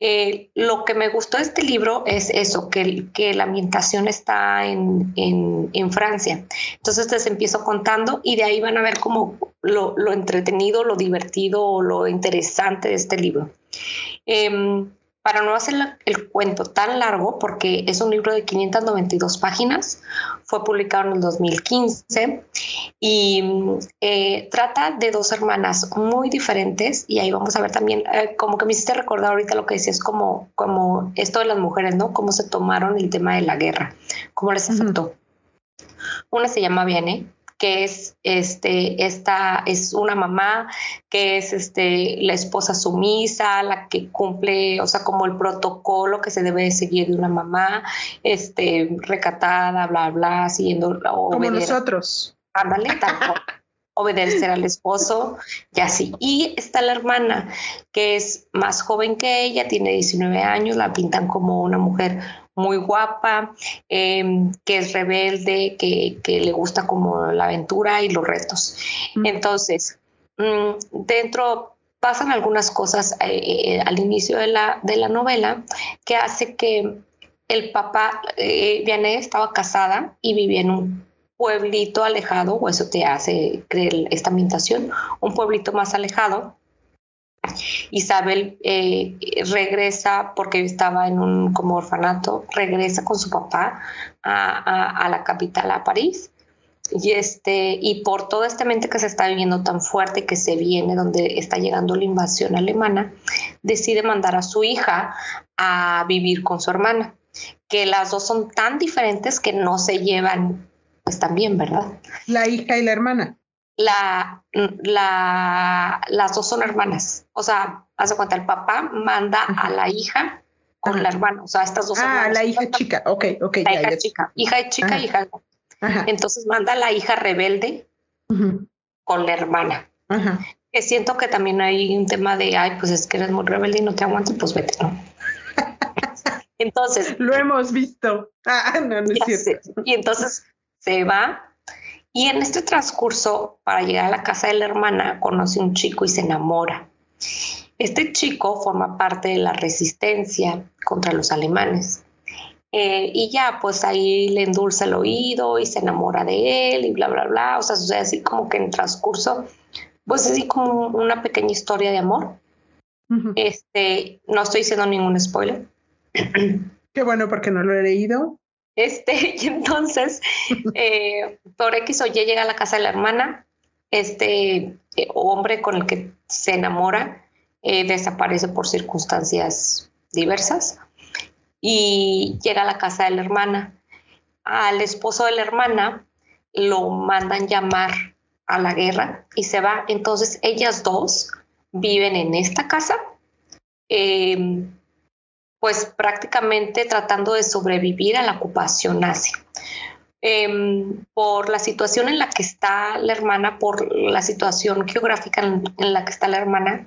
Eh, lo que me gustó de este libro es eso, que, que la ambientación está en, en, Francia. Entonces les empiezo contando y de ahí van a ver como lo, lo entretenido, lo divertido o lo interesante de este libro. Em, para no hacer el cuento tan largo, porque es un libro de 592 páginas, fue publicado en el 2015 y eh, trata de dos hermanas muy diferentes y ahí vamos a ver también, eh, como que me hiciste recordar ahorita lo que decías, como, como esto de las mujeres, ¿no? Cómo se tomaron el tema de la guerra, cómo les afectó. Una se llama Viene, que es este, esta es una mamá, que es este, la esposa sumisa, la que cumple, o sea, como el protocolo que se debe seguir de una mamá, este, recatada, bla, bla, siguiendo. Como nosotros. Ándale, obedecer al esposo y así. Y está la hermana, que es más joven que ella, tiene 19 años, la pintan como una mujer muy guapa, em, que es rebelde, que, le gusta como la aventura y los retos. Entonces, mm, dentro pasan algunas cosas eh, eh, al inicio de la, de la novela que hace que el papá, eh, Vianney estaba casada y vivía en un pueblito alejado, o eso te hace creer esta ambientación, un pueblito más alejado, Isabel eh, regresa porque estaba en un como orfanato, regresa con su papá a, la capital, a París. Y, este, y por toda esta mente que se está viviendo tan fuerte que se viene, donde está llegando la invasión alemana, decide mandar a su hija a vivir con su hermana, que las dos son tan diferentes que no se llevan pues también, ¿verdad? La hija y la hermana la, la, las dos son hermanas. O sea, hace cuenta, el papá manda a la hija con la hermana. O sea, estas dos Ah, la hija chica, ok, ok. La hija chica, hija chica, hija. Entonces manda a la hija rebelde con la hermana. Que siento que también hay un tema de, ay, pues es que eres muy rebelde y no te aguanto, pues vete, ¿no? Entonces. Lo hemos visto. Ah, no, no es cierto. Y entonces se va y en este transcurso, para llegar a la casa de la hermana, conoce un chico y se enamora. Este chico forma parte de la resistencia contra los alemanes. Eh, y ya, pues ahí le endulza el oído y se enamora de él y bla, bla, bla. O sea, sucede así como que en transcurso, pues así como una pequeña historia de amor. Este, no estoy diciendo ningún spoiler. Qué bueno porque no lo he leído. Este, y entonces, eh, por X o Y llega a la casa de la hermana, este eh, hombre con el que se enamora eh, desaparece por circunstancias diversas y llega a la casa de la hermana. Al esposo de la hermana lo mandan llamar a la guerra y se va. Entonces ellas dos viven en esta casa pues prácticamente tratando de sobrevivir a la ocupación nazi. Em, por la situación en la que está la hermana, por la situación geográfica en, la que está la hermana,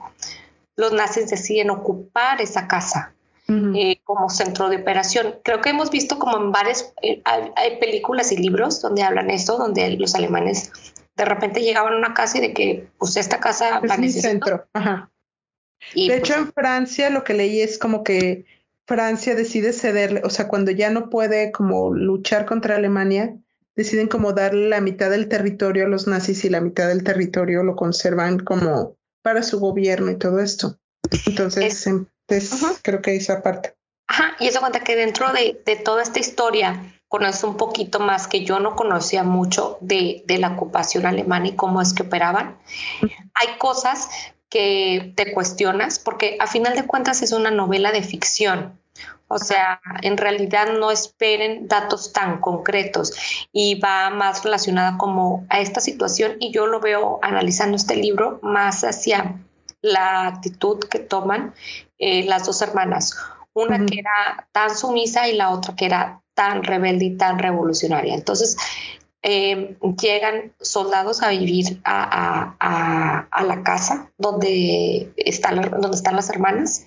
los nazis deciden ocupar esa casa eh, como centro de operación. Creo que hemos visto como en varias, eh, hay, películas y libros donde hablan esto, donde los alemanes de repente llegaban a una casa y de que pues esta casa es mi centro. Ajá. de hecho, pues en Francia lo que leí es como que Francia decide cederle, o sea, cuando ya no puede como luchar contra Alemania, deciden como darle la mitad del territorio a los nazis y la mitad del territorio lo conservan como para su gobierno y todo esto. Entonces, creo que esa parte. Ajá, y eso cuenta que dentro de, toda esta historia conoce un poquito más que yo no conocía mucho de, de la ocupación alemana y cómo es que operaban. Hay cosas que te cuestionas, porque a final de cuentas es una novela de ficción. O sea, en realidad no esperen datos tan concretos y va más relacionada como a esta situación y yo lo veo analizando este libro más hacia la actitud que toman eh, las dos hermanas, una que era tan sumisa y la otra que era tan rebelde y tan revolucionaria. Entonces, eh, llegan soldados a vivir a, la casa donde están, donde están las hermanas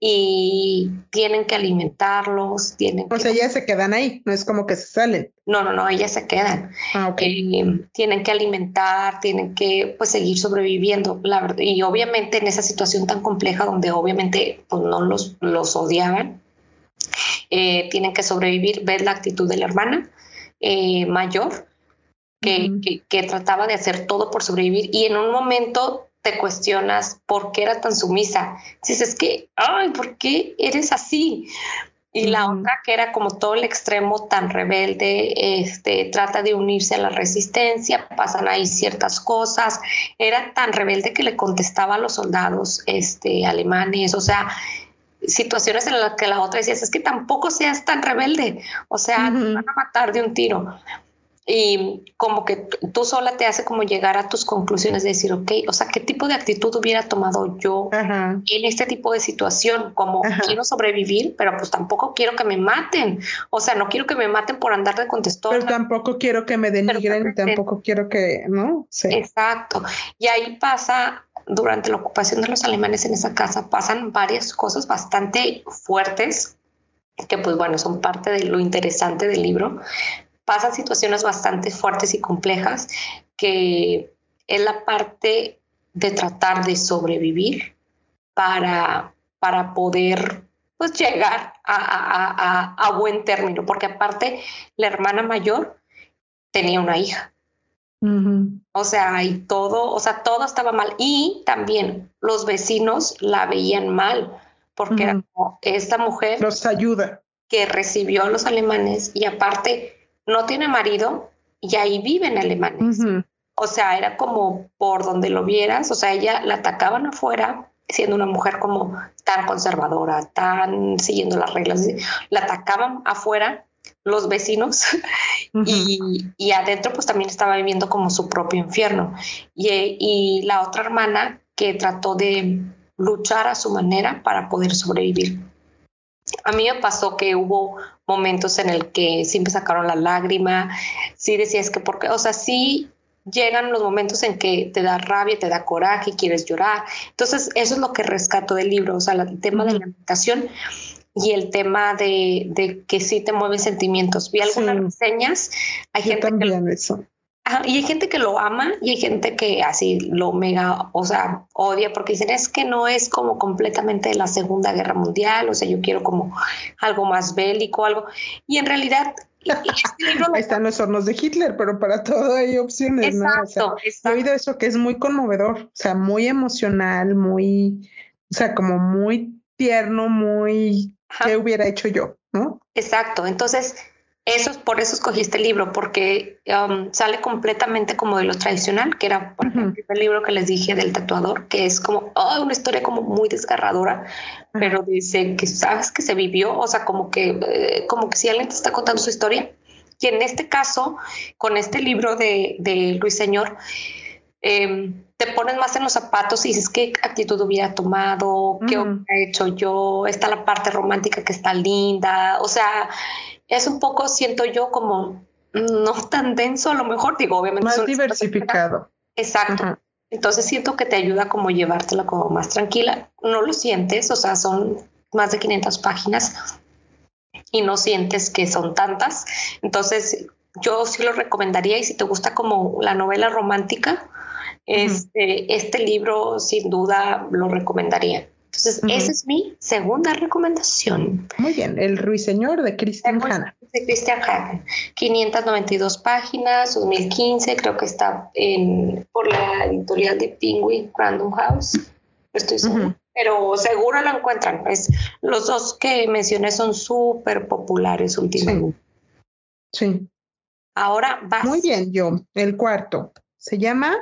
y tienen que alimentarlos, tienen O sea, ellas se quedan ahí, no es como que se salen. No, no, no, ellas se quedan. Ah, eh, tienen que alimentar, tienen que pues seguir sobreviviendo, la verdad. Y obviamente en esa situación tan compleja donde obviamente pues no los, los odiaban, eh, tienen que sobrevivir, ver la actitud de la hermana, mayor que, que, trataba de hacer todo por sobrevivir y en un momento te cuestionas por qué era tan sumisa. Dices, es que, ay, ¿por qué eres así? Y la otra que era como todo el extremo tan rebelde, este, trata de unirse a la resistencia, pasan ahí ciertas cosas, era tan rebelde que le contestaba a los soldados este, alemanes, o sea, situaciones en las que la otra decía, es que tampoco seas tan rebelde, o sea, te van a matar de un tiro y como que tú sola te hace como llegar a tus conclusiones de decir, ok, o sea, ¿qué tipo de actitud hubiera tomado yo en este tipo de situación? Como quiero sobrevivir, pero pues tampoco quiero que me maten. O sea, no quiero que me maten por andar de contestor. Pero tampoco quiero que me denigren, tampoco quiero que, ¿no? Sí. Exacto. Y ahí pasa, durante la ocupación de los alemanes en esa casa, pasan varias cosas bastante fuertes que pues bueno, son parte de lo interesante del libro, pasan situaciones bastante fuertes y complejas que es la parte de tratar de sobrevivir para, para poder pues llegar a, buen término, porque aparte la hermana mayor tenía una hija. O sea, y todo, o sea, todo estaba mal. Y también los vecinos la veían mal, porque era como esta mujer. Los ayuda. Que recibió a los alemanes y aparte no tiene marido y ahí viven alemanes. O sea, era como por donde lo vieras, o sea, ella la atacaban afuera, siendo una mujer como tan conservadora, tan siguiendo las reglas, la atacaban afuera los vecinos y, y, adentro pues también estaba viviendo como su propio infierno. Y, y la otra hermana que trató de luchar a su manera para poder sobrevivir. A mí me pasó que hubo momentos en el que sí me sacaron la lágrima, sí decías que porque, o sea, sí llegan los momentos en que te da rabia, te da coraje, quieres llorar. Entonces, eso es lo que rescato del libro, o sea, el tema de la meditación y el tema de, que sí te mueven sentimientos. Vi algunas reseñas, hay gente también eso y hay gente que lo ama y hay gente que así lo mega, o sea, odia porque dicen es que no es como completamente la Segunda Guerra Mundial, o sea, yo quiero como algo más bélico, algo. Y en realidad este Ahí están los hornos de Hitler, pero para todo hay opciones, exacto, ¿no? He oído eso que es muy conmovedor, o sea, muy emocional, muy, o sea, como muy tierno, muy, ¿qué hubiera hecho yo? ¿No? Exacto, entonces eso es por eso escogí este libro, porque um, sale completamente como de lo tradicional, que era por ejemplo, el libro que les dije del tatuador, que es como una historia como muy desgarradora, pero dice que sabes que se vivió, o sea, como que, eh, como que si alguien te está contando su historia. Y en este caso, con este libro de, de Luis Señor, em, te pones más en los zapatos y dices qué actitud hubiera tomado, qué hubiera hecho yo, está la parte romántica que está linda, o sea, es un poco, siento yo, como no tan denso, a lo mejor, digo, obviamente. Más diversificado. Exacto. Entonces siento que te ayuda como llevártela como más tranquila. No lo sientes, o sea, son más de 500 páginas y no sientes que son tantas. Entonces yo sí lo recomendaría y si te gusta como la novela romántica, este, este libro sin duda lo recomendaría. Entonces, esa es mi segunda recomendación. Muy bien, El Ruiseñor de Christian Hanna. De Christian Hanna. 592 páginas, 2015, creo que está en, por la editorial de Penguin Random House. Estoy seguro. Pero seguro lo encuentran. Es, los dos que mencioné son súper populares últimamente. Sí. Ahora vas. Muy bien, yo. El cuarto. Se llama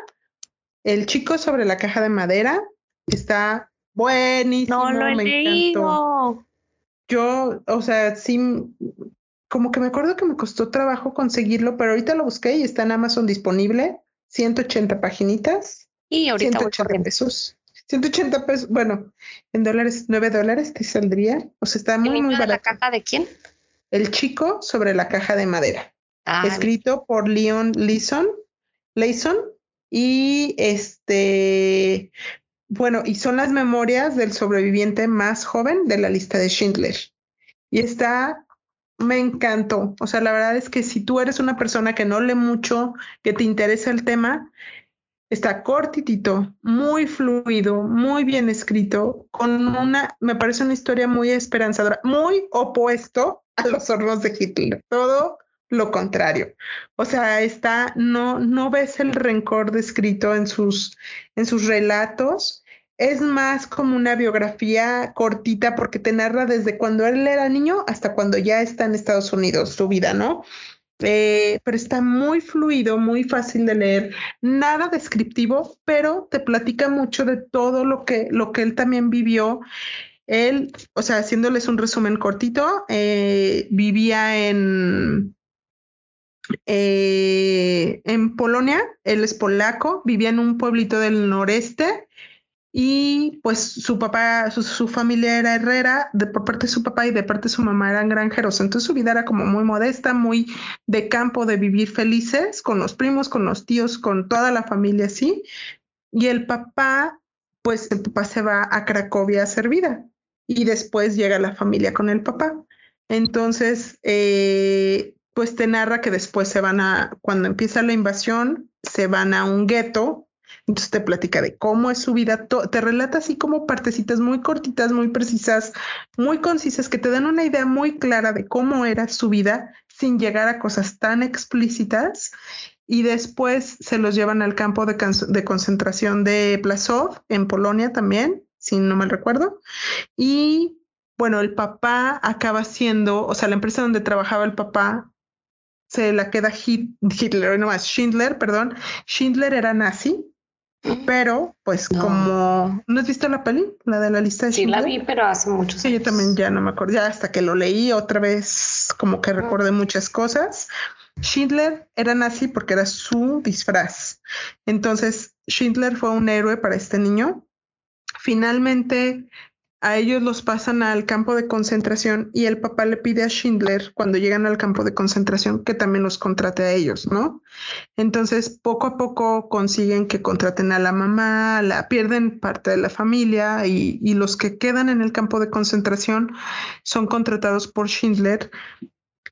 El chico sobre la caja de madera. Está Buenísimo. No lo he leído. Yo, o sea, sí, como que me acuerdo que me costó trabajo conseguirlo, pero ahorita lo busqué y está en Amazon disponible. 180 paginitas. Y ahorita 180 pesos. 180 pesos, bueno, en dólares, 9 dólares te saldría. O sea, está muy, muy barato. ¿La caja de quién? El chico sobre la caja de madera. Ah, escrito por Leon Leeson, Leeson y este bueno, y son las memorias del sobreviviente más joven de la lista de Schindler. Y está, me encantó. O sea, la verdad es que si tú eres una persona que no lee mucho, que te interesa el tema, está cortitito, muy fluido, muy bien escrito, con una, me parece una historia muy esperanzadora, muy opuesto a los hornos de Hitler. Todo lo contrario. O sea, está, no, no ves el rencor descrito en sus, en sus relatos. Es más como una biografía cortita porque te narra desde cuando él era niño hasta cuando ya está en Estados Unidos, su vida, ¿no? Eh, pero está muy fluido, muy fácil de leer, nada descriptivo, pero te platica mucho de todo lo que, lo que él también vivió. Él, o sea, haciéndoles un resumen cortito, eh, vivía en, eh, en Polonia, él es polaco, vivía en un pueblito del noreste y pues su papá, su, familia era herrera, de, por parte de su papá y de parte de su mamá eran granjeros. Entonces su vida era como muy modesta, muy de campo, de vivir felices con los primos, con los tíos, con toda la familia así. Y el papá, pues el papá se va a Cracovia a hacer vida y después llega la familia con el papá. Entonces, eh, pues te narra que después se van a, cuando empieza la invasión, se van a un gueto entonces te platica de cómo es su vida, te relata así como partecitas muy cortitas, muy precisas, muy concisas, que te dan una idea muy clara de cómo era su vida sin llegar a cosas tan explícitas. Y después se los llevan al campo de, concentración de Plasov, en Polonia también, si no mal recuerdo. Y bueno, el papá acaba siendo, o sea, la empresa donde trabajaba el papá se la queda Hitler, no más, Schindler, perdón. Schindler era nazi, pero, pues, como. ¿No has visto la peli? La de la lista de Sí, la vi, pero hace muchos años. Sí, yo también ya no me acuerdo. Ya hasta que lo leí otra vez, como que recordé muchas cosas. Schindler era nazi porque era su disfraz. Entonces, Schindler fue un héroe para este niño. Finalmente, a ellos los pasan al campo de concentración y el papá le pide a Schindler cuando llegan al campo de concentración que también los contrate a ellos, ¿no? Entonces, poco a poco consiguen que contraten a la mamá, la pierden parte de la familia y, y los que quedan en el campo de concentración son contratados por Schindler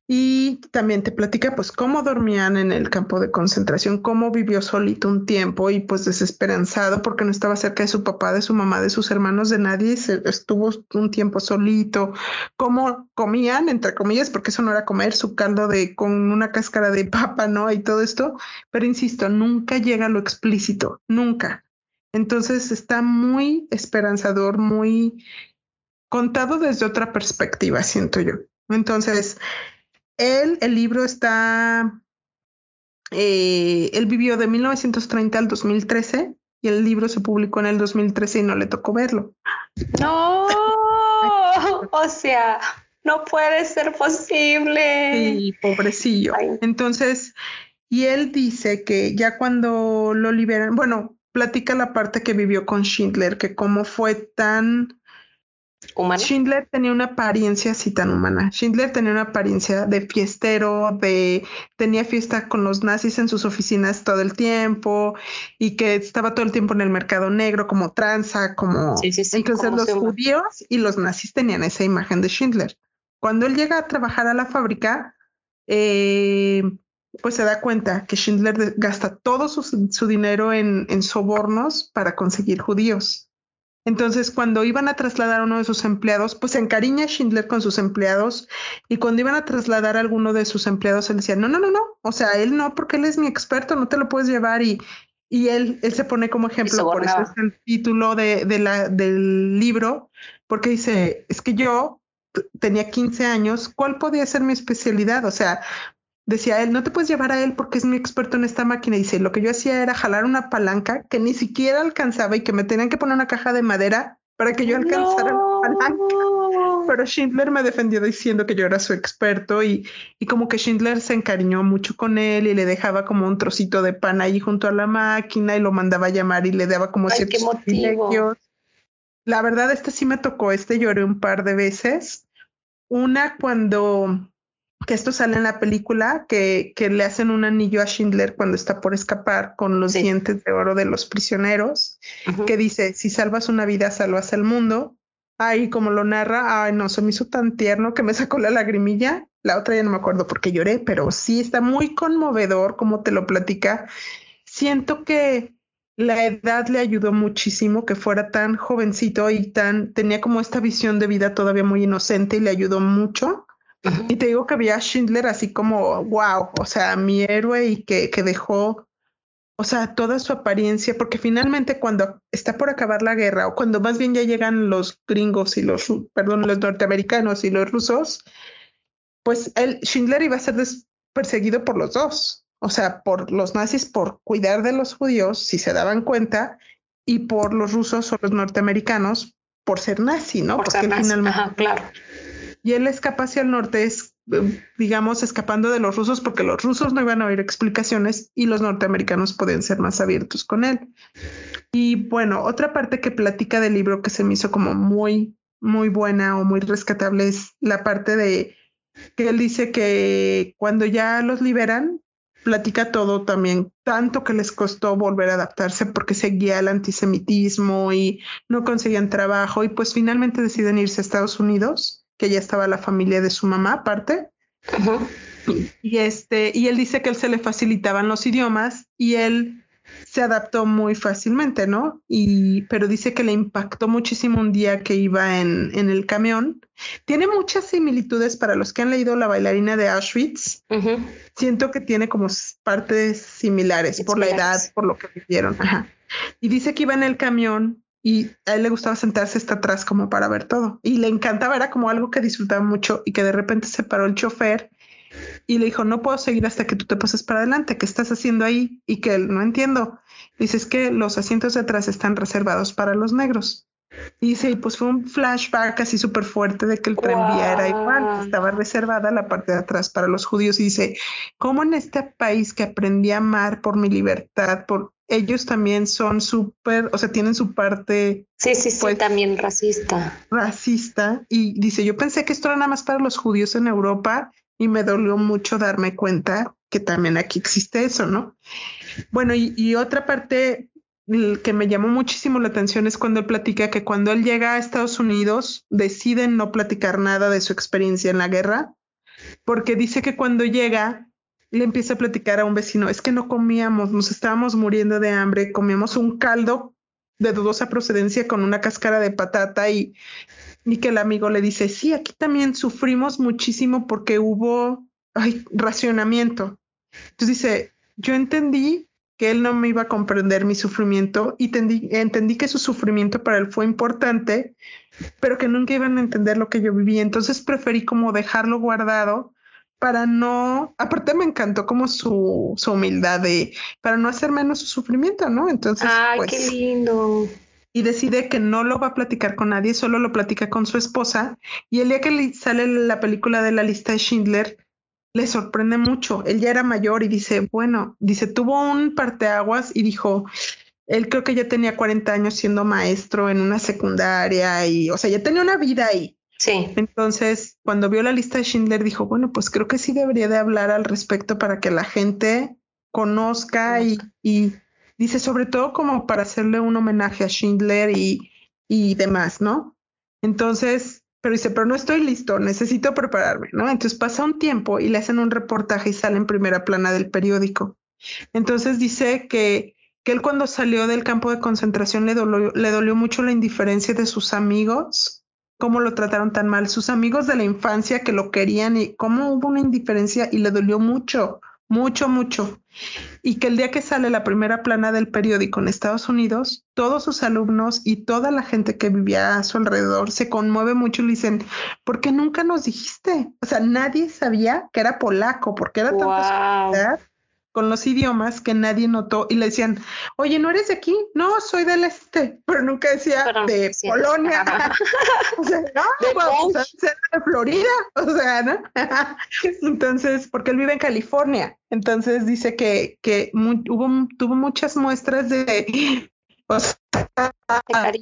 y también te platica pues cómo dormían en el campo de concentración, cómo vivió solito un tiempo y pues desesperanzado porque no estaba cerca de su papá, de su mamá, de sus hermanos, de nadie, se, estuvo un tiempo solito, cómo comían, entre comillas, porque eso no era comer, su caldo de con una cáscara de papa, ¿no? Y todo esto, pero insisto, nunca llega a lo explícito, nunca. Entonces está muy esperanzador, muy contado desde otra perspectiva, siento yo. Entonces, él, el libro está, eh, él vivió de 1930 al 2013 y el libro se publicó en el 2013 y no le tocó verlo. No, o sea, no puede ser posible. Sí, pobrecillo. Entonces, y él dice que ya cuando lo liberan, bueno, platica la parte que vivió con Schindler, que cómo fue tan Schindler tenía una apariencia así tan humana. Schindler tenía una apariencia de fiestero, de tenía fiesta con los nazis en sus oficinas todo el tiempo y que estaba todo el tiempo en el mercado negro como tranza, como entonces los judíos y los nazis tenían esa imagen de Schindler. Cuando él llega a trabajar a la fábrica, eh, pues se da cuenta que Schindler gasta todo su, dinero en sobornos para conseguir judíos. Entonces, cuando iban a trasladar a uno de sus empleados, pues se encariña Schindler con sus empleados y cuando iban a trasladar a alguno de sus empleados, él decía, no, no, no, no, o sea, él no, porque él es mi experto, no te lo puedes llevar y, y él, él se pone como ejemplo, por eso es el título de, de la, del libro, porque dice, es que yo tenía 15 años, ¿cuál podía ser mi especialidad? O sea, decía él, no te puedes llevar a él porque es mi experto en esta máquina. Y dice, lo que yo hacía era jalar una palanca que ni siquiera alcanzaba y que me tenían que poner una caja de madera para que yo alcanzara la palanca. Pero Schindler me defendió diciendo que yo era su experto y, y como que Schindler se encariñó mucho con él y le dejaba como un trocito de pan ahí junto a la máquina y lo mandaba a llamar y le daba como ciertos privilegios. La verdad, este sí me tocó, este lloré un par de veces. Una cuando que esto sale en la película, que, que, le hacen un anillo a Schindler cuando está por escapar con los dientes de oro de los prisioneros, que dice, si salvas una vida, salvas el mundo. Ahí como lo narra, ay no, se me hizo tan tierno que me sacó la lagrimilla. La otra ya no me acuerdo por qué lloré, pero sí está muy conmovedor como te lo platica. Siento que la edad le ayudó muchísimo que fuera tan jovencito y tan tenía como esta visión de vida todavía muy inocente y le ayudó mucho Y te digo que había Schindler así como, wow, o sea, mi héroe y que, que dejó, o sea, toda su apariencia, porque finalmente cuando está por acabar la guerra, o cuando más bien ya llegan los gringos y los, perdón, los norteamericanos y los rusos, pues el Schindler iba a ser perseguido por los dos, o sea, por los nazis por cuidar de los judíos, si se daban cuenta, y por los rusos o los norteamericanos por ser nazi, ¿no? Por Porque ser finalmente. claro. Y él escapa hacia el norte, es, digamos, escapando de los rusos, porque los rusos no iban a oír explicaciones y los norteamericanos podían ser más abiertos con él. Y bueno, otra parte que platica del libro que se me hizo como muy, muy buena o muy rescatable es la parte de que él dice que cuando ya los liberan, platica todo también, tanto que les costó volver a adaptarse porque seguía el antisemitismo y no conseguían trabajo y pues finalmente deciden irse a Estados Unidos, que ya estaba la familia de su mamá aparte. y, este, y él dice que él se le facilitaban los idiomas y él se adaptó muy fácilmente, ¿no? Y, pero dice que le impactó muchísimo un día que iba en, en el camión. Tiene muchas similitudes para los que han leído La bailarina de Auschwitz. Siento que tiene como partes similares por la edad, por lo que vivieron. Y dice que iba en el camión y a él le gustaba sentarse hasta atrás como para ver todo. Y le encantaba, era como algo que disfrutaba mucho y que de repente se paró el chofer y le dijo, no puedo seguir hasta que tú te pases para adelante, ¿qué estás haciendo ahí? Y que él no entiendo. Dice, es que los asientos de atrás están reservados para los negros. Y dice, y pues fue un flashback así súper fuerte de que el tranvía era igual, estaba reservada la parte de atrás para los judíos. Y dice, ¿cómo en este país que aprendí a amar por mi libertad, por ellos también son súper, o sea, tienen su parte. Sí, sí, sí, pues, también racista. Racista. Y dice, yo pensé que esto era nada más para los judíos en Europa y me dolió mucho darme cuenta que también aquí existe eso, ¿no? Bueno, y, otra parte que me llamó muchísimo la atención es cuando él platica que cuando él llega a Estados Unidos deciden no platicar nada de su experiencia en la guerra, porque dice que cuando llega le empieza a platicar a un vecino, es que no comíamos, nos estábamos muriendo de hambre, comíamos un caldo de dudosa procedencia con una cáscara de patata y y que el amigo le dice, sí, aquí también sufrimos muchísimo porque hubo racionamiento. Entonces dice, yo entendí que él no me iba a comprender mi sufrimiento y entendí que su sufrimiento para él fue importante, pero que nunca iban a entender lo que yo vivía. Entonces preferí como dejarlo guardado para no, aparte me encantó como su, su humildad de, para no hacer menos su sufrimiento, ¿no? Entonces, ay, qué pues, lindo y decide que no lo va a platicar con nadie, solo lo platica con su esposa. Y el día que sale la película de la lista de Schindler, le sorprende mucho. Él ya era mayor y dice, bueno, dice, tuvo un parteaguas y dijo, él creo que ya tenía 40 años siendo maestro en una secundaria y, o sea, ya tenía una vida ahí. Sí. Entonces, cuando vio la lista de Schindler, dijo, bueno, pues creo que sí debería de hablar al respecto para que la gente conozca y, y Dice, sobre todo como para hacerle un homenaje a Schindler y, y demás, ¿no? Entonces, pero dice, pero no estoy listo, necesito prepararme, ¿no? Entonces pasa un tiempo y le hacen un reportaje y sale en primera plana del periódico. Entonces dice que, que él cuando salió del campo de concentración le dolió, le dolió mucho la indiferencia de sus amigos, cómo lo trataron tan mal, sus amigos de la infancia que lo querían y cómo hubo una indiferencia y le dolió mucho mucho, mucho. Y que el día que sale la primera plana del periódico en Estados Unidos, todos sus alumnos y toda la gente que vivía a su alrededor se conmueve mucho y le dicen, ¿por qué nunca nos dijiste? O sea, nadie sabía que era polaco, porque era tanta con los idiomas que nadie notó y le decían, oye, ¿no eres de aquí? No, soy del este, pero nunca decía de Polonia. o sea, no, de, de Florida, o sea, ¿no? Entonces, porque él vive en California, entonces dice que, que hubo, tuvo muchas muestras de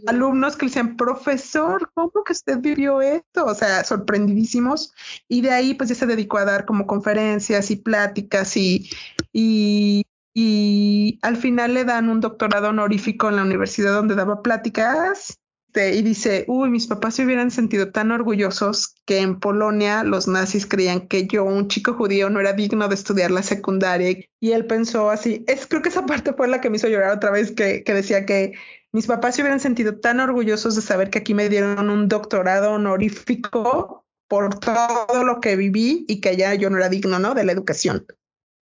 alumnos que le decían, profesor, ¿cómo que usted vivió esto? O sea, sorprendidísimos. Y de ahí pues ya se dedicó a dar como conferencias y pláticas y, y, y al final le dan un doctorado honorífico en la universidad donde daba pláticas y dice, uy, mis papás se hubieran sentido tan orgullosos que en Polonia los nazis creían que yo, un chico judío, no era digno de estudiar la secundaria. Y él pensó así, es, creo que esa parte fue la que me hizo llorar otra vez, que, que decía que mis papás se hubieran sentido tan orgullosos de saber que aquí me dieron un doctorado honorífico por todo lo que viví y que allá yo no era digno, ¿no? De la educación.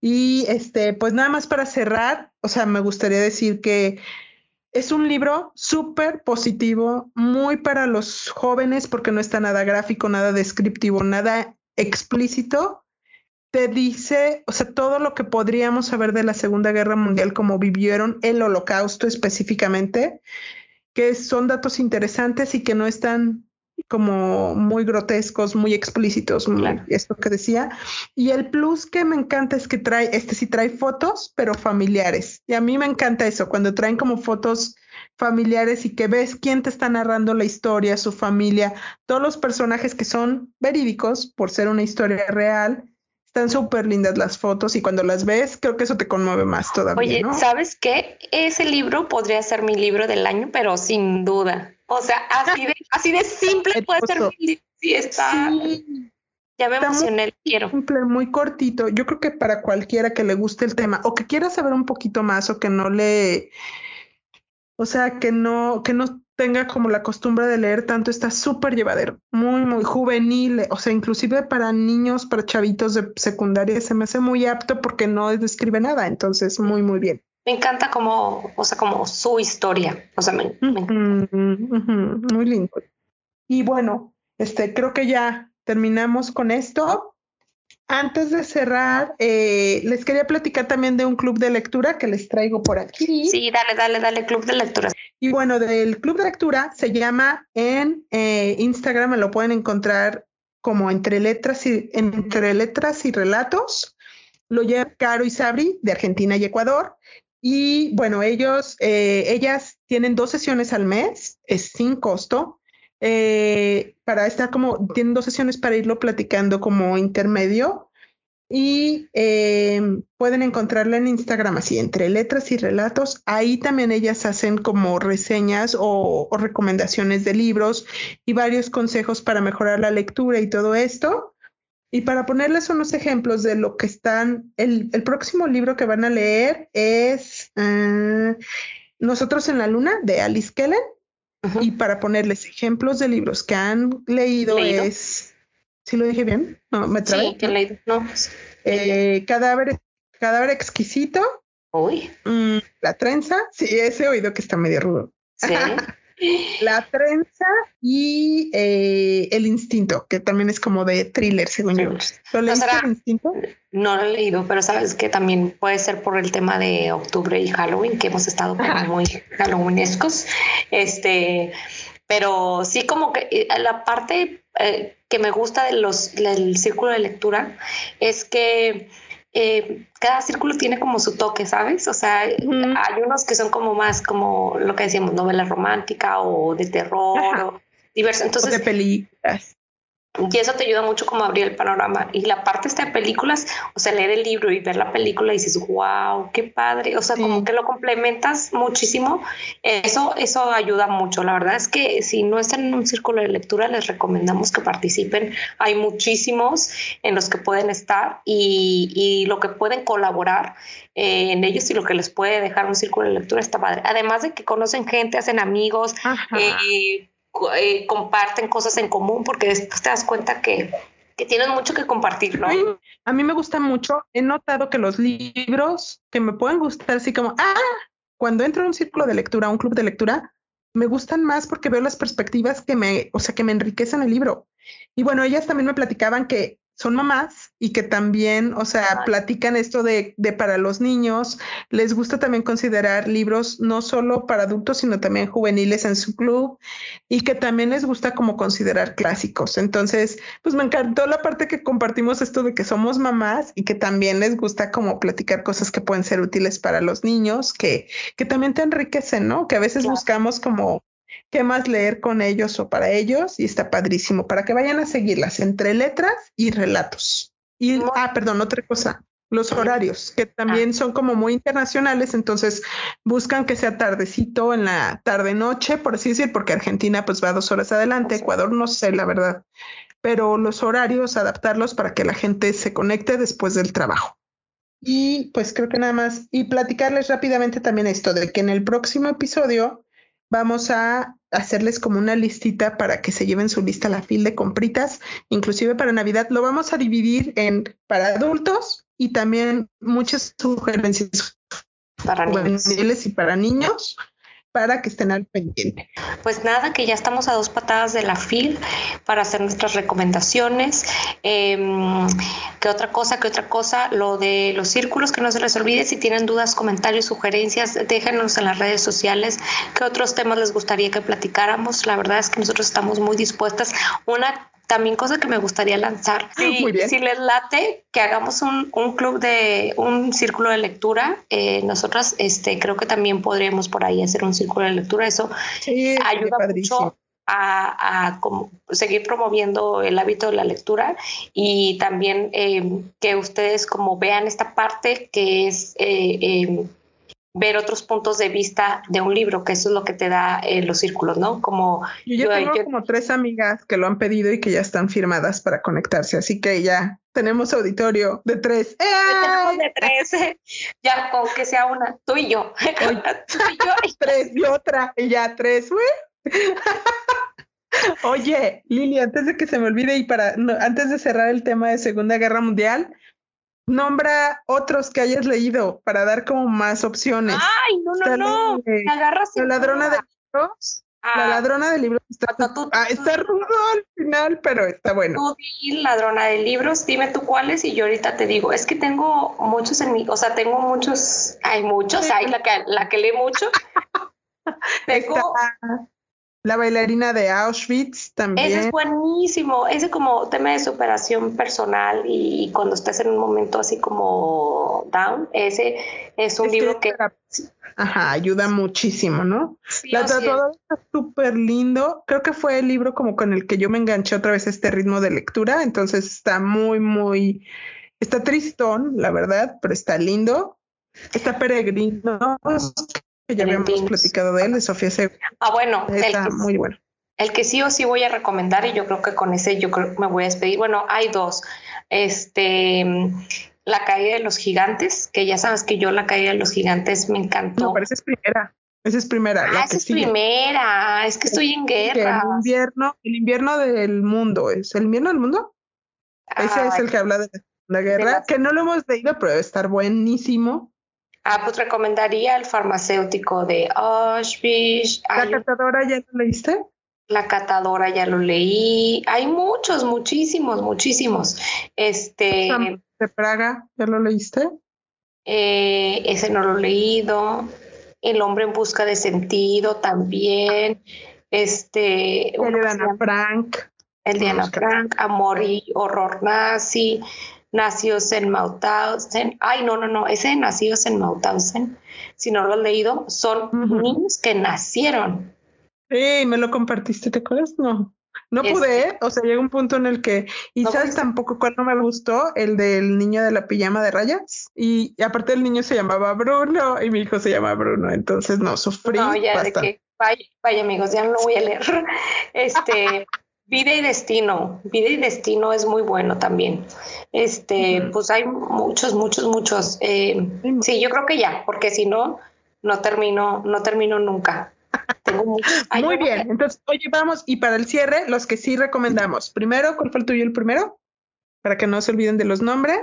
Y este, pues nada más para cerrar, o sea, me gustaría decir que es un libro súper positivo, muy para los jóvenes porque no está nada gráfico, nada descriptivo, nada explícito. Te dice, o sea, todo lo que podríamos saber de la Segunda Guerra Mundial, como vivieron el holocausto específicamente, que son datos interesantes y que no están como muy grotescos, muy explícitos, esto que decía. Y el plus que me encanta es que trae, este sí trae fotos, pero familiares. Y a mí me encanta eso, cuando traen como fotos familiares y que ves quién te está narrando la historia, su familia, todos los personajes que son verídicos por ser una historia real. Están súper lindas las fotos y cuando las ves, creo que eso te conmueve más todavía. Oye, ¿sabes qué? Ese libro podría ser mi libro del año, pero sin duda. O sea, así de, así de simple puede ser mi Sí, está. Ya me emocioné, quiero. Simple, muy cortito. Yo creo que para cualquiera que le guste el tema o que quiera saber un poquito más o que no le. O sea, que no, que no tenga como la costumbre de leer tanto, está súper llevadero, muy, muy juvenil, o sea, inclusive para niños, para chavitos de secundaria, se me hace muy apto porque no describe nada, entonces muy, muy bien me encanta como, o sea, como su historia. O sea, me, Muy lindo. Y bueno, este, creo que ya terminamos con esto. Antes de cerrar, eh, les quería platicar también de un club de lectura que les traigo por aquí. Sí, dale, dale, dale, club de lectura. Y bueno, del club de lectura se llama en eh, Instagram, me lo pueden encontrar como entre letras y entre letras y relatos. Lo lleva Caro y Sabri de Argentina y Ecuador. Y bueno, ellos, eh, ellas tienen dos sesiones al mes, es sin costo. Eh, para estar como, tienen dos sesiones para irlo platicando como intermedio y eh, pueden encontrarla en Instagram así, entre letras y relatos. Ahí también ellas hacen como reseñas o, o recomendaciones de libros y varios consejos para mejorar la lectura y todo esto. Y para ponerles unos ejemplos de lo que están, el, próximo libro que van a leer es ah, Nosotros en la Luna de Alice Kellen. Y para ponerles ejemplos de libros que han leído, es. ¿Sí lo dije bien? No, me trabé. Sí, que leído. No. Eh, cadáver, cadáver exquisito. Uy. Mm, la trenza. Sí, ese oído que está medio rudo. Sí. La trenza y eh, El instinto, que también es como de thriller, según yo. ¿Lo leíste El instinto? No lo he leído, pero sabes que también puede ser por el tema de octubre y Halloween, que hemos estado muy Halloweenescos. Este, pero sí como que eh, la parte eh, que me gusta de los, del círculo de lectura es que eh, cada círculo tiene como su toque, ¿sabes? O sea, hay unos que son como más como lo que decíamos, novela romántica o de terror o diverso. Entonces, de películas. Y eso te ayuda mucho como a abrir el panorama. Y la parte esta de películas, o sea, leer el libro y ver la película y dices, wow, qué padre. O sea, como que lo complementas muchísimo. Eso, eso ayuda mucho. La verdad es que si no están en un círculo de lectura, les recomendamos que participen. Hay muchísimos en los que pueden estar y, y lo que pueden colaborar eh, en ellos y lo que les puede dejar un círculo de lectura está padre. Además de que conocen gente, hacen amigos, eh, eh, comparten cosas en común porque después te das cuenta que, que tienen mucho que compartir, ¿no? A mí me gusta mucho. He notado que los libros que me pueden gustar, así como, ah, cuando entro en un círculo de lectura, un club de lectura, me gustan más porque veo las perspectivas que me, o sea, que me enriquecen el libro. Y bueno, ellas también me platicaban que son mamás y que también, o sea, platican esto de, de, para los niños. Les gusta también considerar libros no solo para adultos, sino también juveniles en su club y que también les gusta como considerar clásicos. Entonces, pues me encantó la parte que compartimos esto de que somos mamás y que también les gusta como platicar cosas que pueden ser útiles para los niños, que, que también te enriquecen, ¿no? Que a veces buscamos como qué más leer con ellos o para ellos y está padrísimo para que vayan a seguirlas entre letras y relatos. Y, ah, perdón, otra cosa, los horarios, que también ah. son como muy internacionales, entonces buscan que sea tardecito en la tarde noche, por así decir, porque Argentina pues va dos horas adelante, Ecuador no sé, la verdad, pero los horarios, adaptarlos para que la gente se conecte después del trabajo. Y pues creo que nada más, y platicarles rápidamente también esto, de que en el próximo episodio vamos a hacerles como una listita para que se lleven su lista a la fila de compritas, inclusive para Navidad. Lo vamos a dividir en para adultos y también muchas sugerencias para niños. y para niños para que estén al pendiente. Pues nada, que ya estamos a dos patadas de la FIL para hacer nuestras recomendaciones. Em, ¿Qué otra cosa? ¿Qué otra cosa? Lo de los círculos, que no se les olvide. Si tienen dudas, comentarios, sugerencias, déjenos en las redes sociales. ¿Qué otros temas les gustaría que platicáramos? La verdad es que nosotros estamos muy dispuestas. Una también cosa que me gustaría lanzar, si, les late, que hagamos un, club de un círculo de lectura, eh, nosotras este, creo que también podríamos por ahí hacer un círculo de lectura, eso ayuda mucho a, seguir promoviendo el hábito de la lectura. Y también eh, que ustedes como vean esta parte que es eh, em, ver otros puntos de vista de un libro, que eso es lo que te da eh, los círculos, ¿no? Como yo, tengo como tres amigas que lo han pedido y que ya están firmadas para conectarse, así que ya tenemos auditorio de tres. Tenemos de tres, ya con que sea una, tú y yo. tú y yo. tres y otra, y ya tres, Oye, Lili, antes de que se me olvide y para antes de cerrar el tema de Segunda Guerra Mundial, Nombra otros que hayas leído para dar como más opciones. Ay, no, no, no. la ladrona de libros. la ah. ladrona de libros está, ah, está rudo al final, pero está bueno. Tú ladrona de libros, dime tú cuáles y yo ahorita te digo. Es que tengo muchos en mi, o sea, tengo muchos, hay muchos, hay la que, la que lee mucho. tengo, la bailarina de Auschwitz también. Ese es buenísimo. Ese como tema de superación personal y cuando estás en un momento así como down, ese es un libro que... Ajá, ayuda muchísimo, ¿no? la tatuadora está súper lindo. Creo que fue el libro como con el que yo me enganché otra vez a este ritmo de lectura. Entonces está muy, muy... Está tristón, la verdad, pero está lindo. Está peregrino, ya habíamos platicado de él, de Sofía Segura. Ah, bueno, está muy bueno. El que sí o sí voy a recomendar, y yo creo que con ese yo creo que me voy a despedir. Bueno, hay dos. Este, La caída de los gigantes, que ya sabes que yo La caída de los gigantes me encantó. No, pero esa es primera. Esa es primera. Ah, esa es primera. Es que estoy en guerra. El invierno, el invierno del mundo. ¿Es el invierno del mundo? Ese es el que habla de la guerra, que no lo hemos leído, pero debe estar buenísimo. Ah, pues recomendaría el farmacéutico de Auschwitz. ¿La catadora ya lo leíste? La catadora ya lo leí. Hay muchos, muchísimos, muchísimos. Este. ¿De Praga ya lo leíste? Eh, ese no lo he leído. El hombre en busca de sentido también. Este. El de Ana Frank. El de Ana Frank, Amor y Horror Nazi. Nacidos en Mauthausen. Ay, no, no, no, ese de Nacidos en Mauthausen, si no lo has leído, son niños que nacieron. Sí, me lo compartiste, ¿te acuerdas? No. No pude, ¿eh? o sea, llega un punto en el que, y sabes tampoco cuál no me gustó, el del niño de la pijama de rayas, y, aparte el niño se llamaba Bruno y mi hijo se llama Bruno, entonces no, sufrí. No, ya de que, vaya, vaya amigos, ya no lo voy a leer. Este, Vida y Destino, Vida y Destino es muy bueno también. Este, pues hay muchos, muchos, muchos. Eh, sí, yo creo que ya, porque si no, no termino, no termino nunca. Tengo muy bien, entonces, oye, vamos, y para el cierre, los que sí recomendamos. Primero, ¿cuál fue el tuyo el primero? Para que no se olviden de los nombres.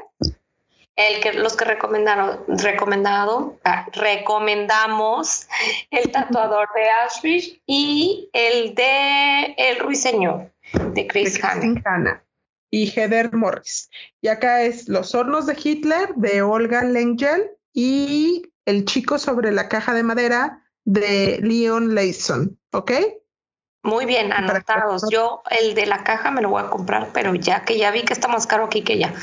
El que los que recomendaron, recomendado, ah, recomendamos el tatuador de Auschwitz y el de El Ruiseñor de Chris, Hanna. Y Heather Morris. Y acá es Los hornos de Hitler de Olga Lengel y El chico sobre la caja de madera de Leon Layson. ¿Ok? Muy bien, anotados. Yo el de la caja me lo voy a comprar, pero ya que ya vi que está más caro aquí que ya.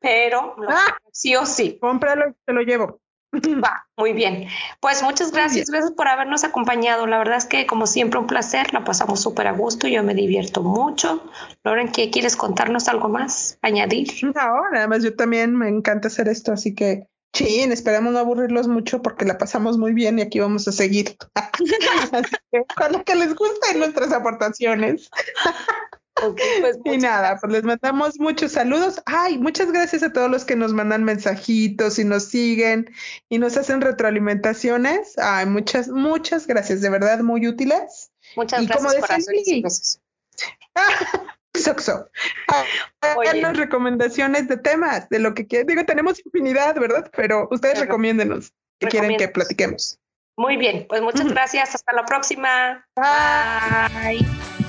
Pero ah. sí o sí. Cómpralo y te lo llevo. Va, muy bien. Pues muchas gracias, gracias por habernos acompañado. La verdad es que como siempre un placer, la pasamos súper a gusto, yo me divierto mucho. Loren, ¿qué quieres contarnos algo más? ¿Añadir? No, nada más yo también me encanta hacer esto, así que sí, esperamos no aburrirlos mucho porque la pasamos muy bien y aquí vamos a seguir. con lo que les gusten nuestras aportaciones. pues y nada, pues les mandamos muchos saludos. Ay, muchas gracias a todos los que nos mandan mensajitos y nos siguen y nos hacen retroalimentaciones. Ay, muchas, muchas gracias, de verdad, muy útiles. Muchas gracias, Soxo. Háganos recomendaciones de temas, de lo que quieran. Digo, tenemos infinidad, ¿verdad? Pero ustedes recomiéndenos que quieren que platiquemos. Muy bien, pues muchas gracias. Hasta la próxima. Bye.